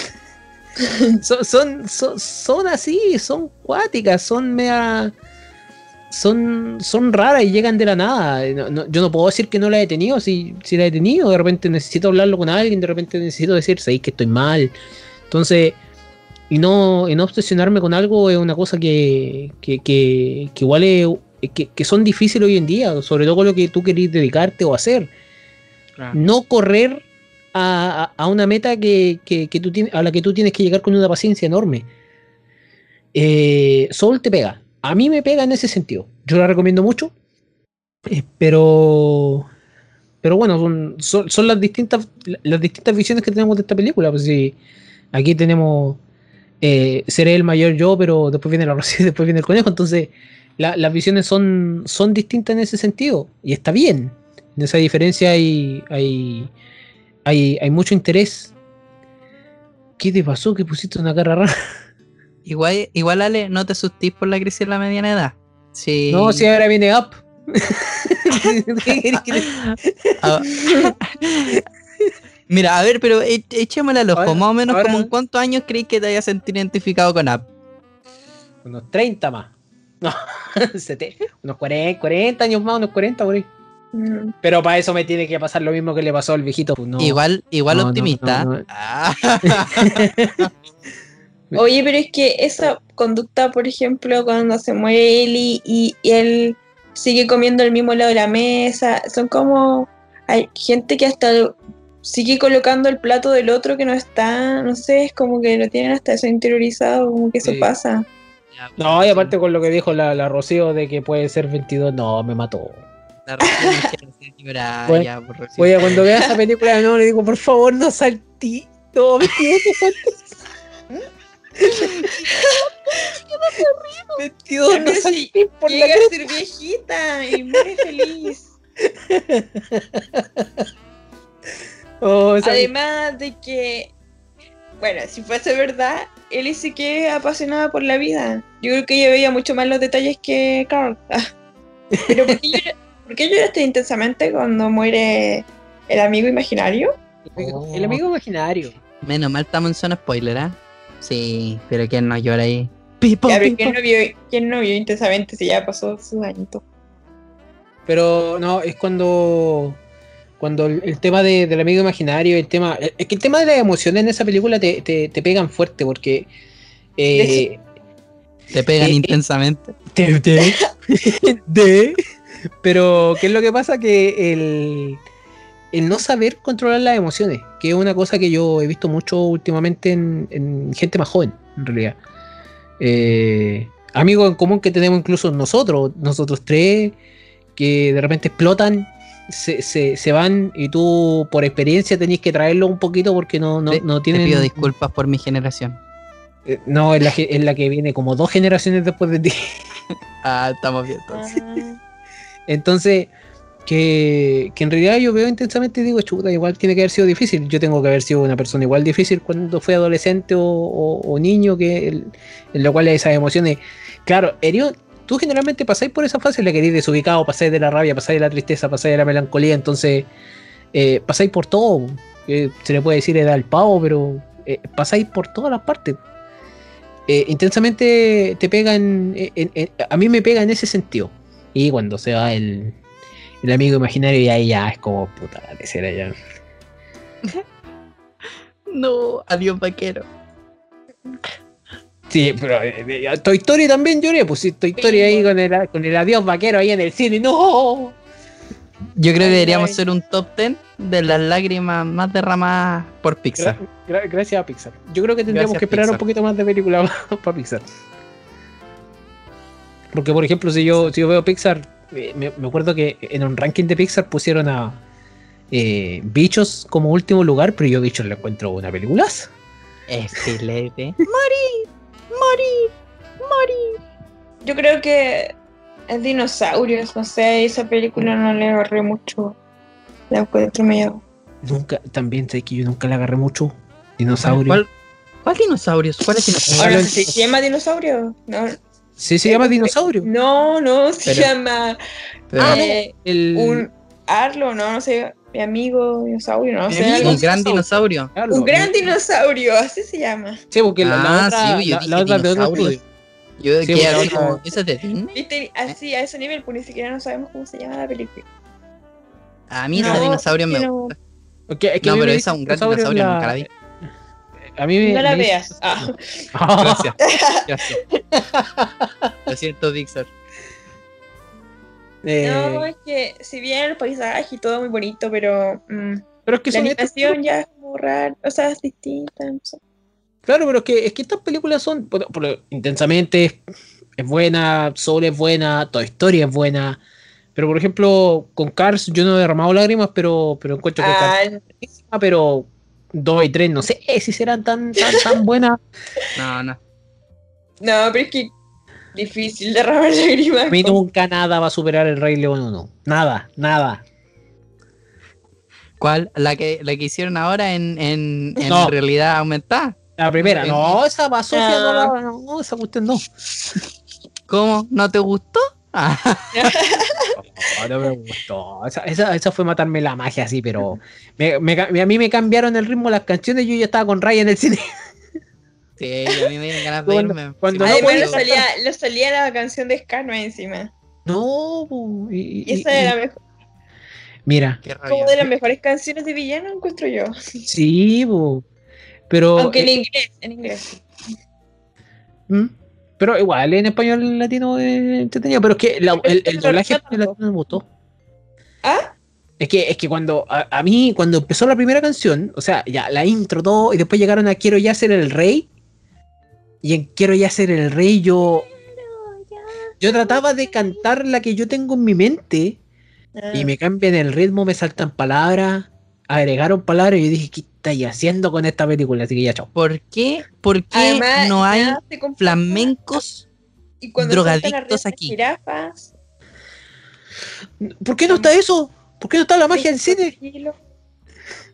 son, son, son, son así, son cuáticas, son mea, son, son raras y llegan de la nada. No- no- yo no puedo decir que no la he tenido, si, si la he tenido, de repente necesito hablarlo con alguien, de repente necesito decir, sabéis que estoy mal. Entonces, y no, y no obsesionarme con algo es una cosa que, que, que, que igual es- que, que son difíciles hoy en día, sobre todo con lo que tú querés dedicarte o hacer. No correr a, a- una meta que, que- que tú tienes, a la que tú tienes que llegar con una paciencia enorme. Eh, Soul te pega. A mí me pega en ese sentido. Yo la recomiendo mucho. eh, pero. Pero bueno, son, son, las distintas las distintas visiones que tenemos de esta película. Pues sí, aquí tenemos eh, seré el mayor yo, pero después viene la y después viene el conejo. Entonces, la- las visiones son, son distintas en ese sentido. Y está bien. En esa diferencia hay, hay, hay, hay mucho interés. ¿Qué te pasó? Que pusiste una cara rara. Igual, igual Ale, no te asustís por la crisis de la mediana edad. Sí. No, si ahora viene Up. ¿Qué querés que te- Ah. Mira, a ver, pero e- echémosle al ojo. Ahora- más o menos, ahora- como en cuántos años crees que te hayas sentido identificado con App? Unos 30 más. No, unos 40, 40 años más, unos 40 por ahí. Mm. Pero para eso me tiene que pasar lo mismo que le pasó al viejito. pues no. Igual, igual No, no, optimista. no, no. Ah. Oye, pero es que esa conducta, por ejemplo, cuando se muere Eli y, y él sigue comiendo el mismo lado de la mesa, son como. Hay gente que hasta sigue colocando el plato del otro que no está, no sé, es como que lo tienen hasta eso interiorizado, como que eso Sí. pasa. No, y aparte con lo que dijo la, la Rocío de que puede ser 22, no, me mató. La Rocío me quiere hacer llorar, Bueno, ya, por Rocío. Oye, cuando vea esa película, no, le digo, por favor, no saltí. No, 22 no saltí. 22 no Pero si saltí por la Llega a ser viejita y muy feliz. Oh, Además de que, bueno, si fuese verdad, Ellie sí que es apasionada por la vida. Yo creo que ella veía mucho más los detalles que Carl. Ah. Pero ¿por qué, llora- por qué lloraste intensamente cuando muere el amigo imaginario? El amigo imaginario. Menos mal estamos en zona spoiler, ¿ah? Sí, pero ¿quién no llora ahí? Pipo, Ya, pero pipo. ¿quién no, vio, quién no vio intensamente si ya pasó sus añitos? Pero no, es cuando. Cuando el, el tema de- del amigo imaginario, el tema. Es que el tema de las emociones en esa película te, te, te pegan fuerte porque. eh, Te pegan Eh, eh. intensamente. de, de- de- pero qué es lo que pasa que el, el no saber controlar las emociones que es una cosa que yo he visto mucho últimamente en, en gente más joven en realidad Eh, amigos en común que tenemos incluso nosotros nosotros tres que de repente explotan se, se, se van y tú por experiencia tenés que traerlo un poquito porque no, no, Te- no Te tienen pido disculpas por mi generación. Eh, no es la, ge- es la que viene como dos generaciones después de ti Ah, estamos bien entonces. Entonces, que, que en realidad yo veo intensamente digo, chuta, igual tiene que haber sido difícil. Yo tengo que haber sido una persona igual difícil cuando fui adolescente o, niño, que en lo cual esas emociones. Claro, Erión, tú generalmente pasáis por esa fase la que eres desubicado, pasáis de la rabia, pasáis de la tristeza, pasáis de la melancolía, entonces eh, pasáis por todo. Eh, se le puede decir edad al pavo, pero eh, pasáis por todas las partes. Intensamente te pega en, en- en- a mí me pega en ese sentido. Y cuando se va el, el amigo imaginario, y ahí ya es como puta la tercera ya. No, adiós vaquero. Sí, pero eh, eh, Toy Story también lloré, pues sí, Toy Story ahí con el, con el adiós vaquero ahí en el cine, ¡no! Yo creo que deberíamos ay. hacer un top 10 de las lágrimas más derramadas por Pixar. Gra- gra- gracias a Pixar. Yo creo que tendríamos Gracias, que esperar un poquito más de película para Pixar. Porque, por ejemplo, si yo, si yo veo Pixar, eh, me, me acuerdo que en un ranking de Pixar pusieron a eh, Bichos como último lugar, pero yo Bichos le encuentro una peliculaza. Excelente. Yo creo que es dinosaurios, no sé, esa película no le agarré mucho. La encuentro medio. Nunca, también sé que yo nunca le agarré mucho. Dinosaurio. ¿Cuál, cuál dinosaurios? ¿Cuáles dinosaurios? Ahora, Hablan- ¿se se llama dinosaurio? No, Sí, se llama dinosaurio. no, no se Pero- llama Pero- Ah, eh, El, un Arlo, no, no sé, mi amigo dinosaurio, no Mi sé. amigo. un gran dinosaurio. Un gran ¿no? dinosaurio, así se llama. Sí, porque la, la Ah, otra, sí, yo la, dije la otra de otro dinosaurios. estudio. Yo Sí, porque como, ¿Eso es de Disney? Viste, así a ese nivel, pues ni siquiera no sabemos cómo se llama la película. A mí esa No, dinosaurio me pero- gusta. Ok, es que No, pero esa es un gran dinosaurio dinosaurio, la- nunca la vi. A mí me, No la me- veas. Ah. Gracias. Gracias. Lo siento, Pixar. Eh, No, es que si bien el paisaje y todo muy bonito, pero mm, pero es que la animación ya es como rara, o sea, es distinta. no sé. Claro, pero es que, es que estas películas son por- por- intensamente es, buena, Soul es buena, Toy Story es buena. Pero por ejemplo, con Cars yo no he derramado lágrimas, pero, pero encuentro que Cars Ah, es buenísima, pero 2 y 3 no sé si serán tan, tan, tan buenas. No, no. no, pero es que difícil derramar lágrimas. A mí nunca nada va a superar el Rey León 1. Nada, nada. ¿Cuál? La que, la que hicieron ahora en, en, en No. realidad aumentada. La primera, En- no, esa va Sofía, no, No. no, esa cuestión no. ¿Cómo? ¿No te gustó? Ah, No, no me gustó. Esa, esa, esa fue matarme la magia así, pero me- a mí me cambiaron el ritmo de las canciones yo ya estaba con Raya en el cine. sí, a mí me dieron ganas de Cuando- irme. cuando Sí, no me Además, podía le acuerdo. salía, le salía la canción de Scarno encima. No, y, Y esa y- era la mejor, mira, como de las mejores canciones de villano, encuentro yo. sí, pero Aunque en eh, inglés, en inglés. ¿Mm? Pero igual en español latino es entretenido, pero es que la- el, el doblaje español latino me gustó. ¿Ah? Es que, es que cuando a, a mí, cuando empezó la primera canción, o sea, ya la intro, todo, y después llegaron a Quiero ya ser el rey. Y en Quiero ya ser el rey, yo. Yo trataba de cantar la que yo tengo en mi mente. Ah. Y me cambian el ritmo, me saltan palabras, agregaron palabras y yo dije, ¿qué estáis haciendo con esta película? Así que ya, chao. ¿Por qué, por qué Además, no hay flamencos? y drogadictos aquí? Jirafas, ¿Por qué no está eso? ¿Por qué no está la magia del cine?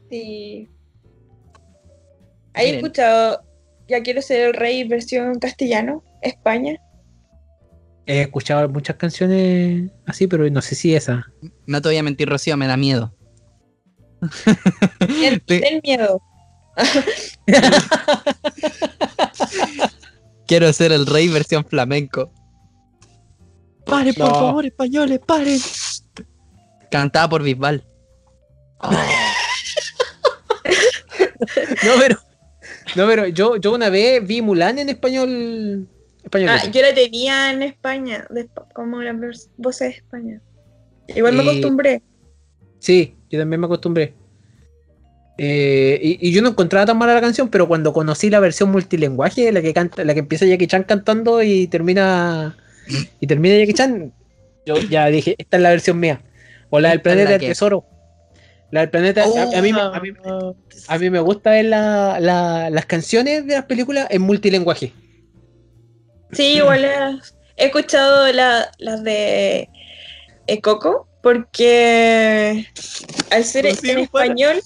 Sí. ¿Hay Miren. escuchado Ya quiero ser el rey versión castellano, España? He escuchado muchas canciones así, pero no sé si esa. No te voy a mentir, Rocío, me da miedo. Ten, Te- ten miedo. Quiero ser el rey versión flamenco. Paren, por No. favor, españoles, paren. Cantada por Bisbal. No, pero. No, pero yo, yo una vez vi Mulan en español. Español. Ah, yo la tenía en España, de como las voces de España. Igual me acostumbré. Sí, yo también me acostumbré. Eh, y, y yo no encontraba tan mala la canción, pero cuando conocí la versión multilingüe, la que canta, la que empieza Jackie Chan cantando y termina y termina Jackie Chan, yo ya dije, esta es la versión mía. O la del planeta la del tesoro. La del planeta. a- a, mí, me- a, mí, a mí me gusta ver la- la- las canciones de las películas en multilingüe. Sí, igual las- he escuchado la- las de eh, Coco, porque al ser Rocío, en para. español,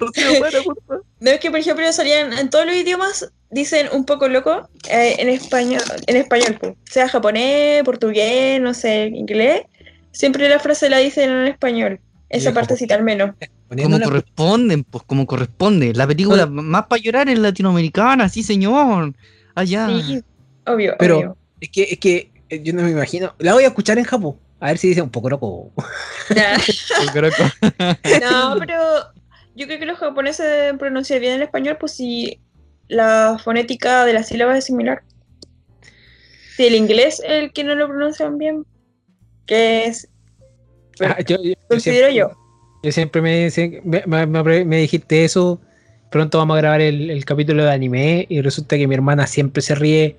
no es que por ejemplo salían en todos los idiomas, dicen un poco loco eh, en español, en español, sea japonés, portugués, no sé, inglés, siempre la frase la dicen en español, esa Sí, partecita al menos. Como corresponden, pues como corresponde. La película más para llorar es latinoamericana, sí señor. Allá. Sí, obvio, Pero- obvio. Es que, es que eh, yo no me imagino. La voy a escuchar en Japón. A ver si dice un poco loco. No, pero yo creo que los japoneses deben pronunciar bien el español, pues si la fonética de las sílabas es similar. Si el inglés es el que no lo pronuncian bien, que es, Ah, yo- yo- yo considero siempre- yo. Yo siempre me, me, me- me- me dijiste eso. Pronto vamos a grabar el, el capítulo de anime y resulta que mi hermana siempre se ríe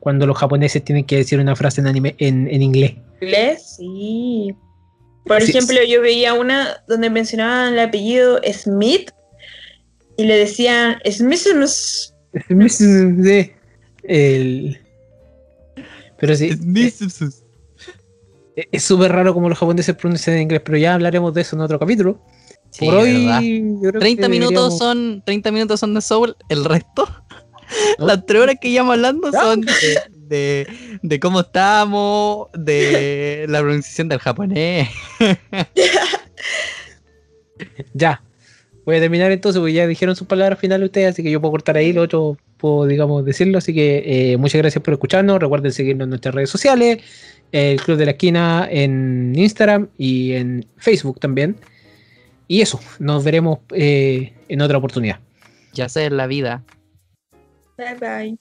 cuando los japoneses tienen que decir una frase en anime en, en inglés. ¿Inglés? Sí. Por Sí, ejemplo, yo veía una donde mencionaban el apellido Smith y le decían Smith. Sí, el- Pero sí, es- es súper raro como los japoneses pronuncian en inglés, pero ya hablaremos de eso en otro capítulo. Sí, Por hoy, ¿verdad? yo creo 30 que minutos deberíamos- son 30 minutos son de Soul, el resto, ¿No? las tres horas que llevamos hablando son de, cómo estamos, de la pronunciación del japonés. Ya. Voy a terminar entonces, porque ya dijeron sus palabras finales ustedes, así que yo puedo cortar ahí, lo otro puedo, digamos, decirlo. Así que eh, muchas gracias por escucharnos. Recuerden seguirnos en nuestras redes sociales, el Club de la Esquina en Instagram y en Facebook también. Y eso, nos veremos eh, en otra oportunidad. Ya sé, la vida. Bye bye.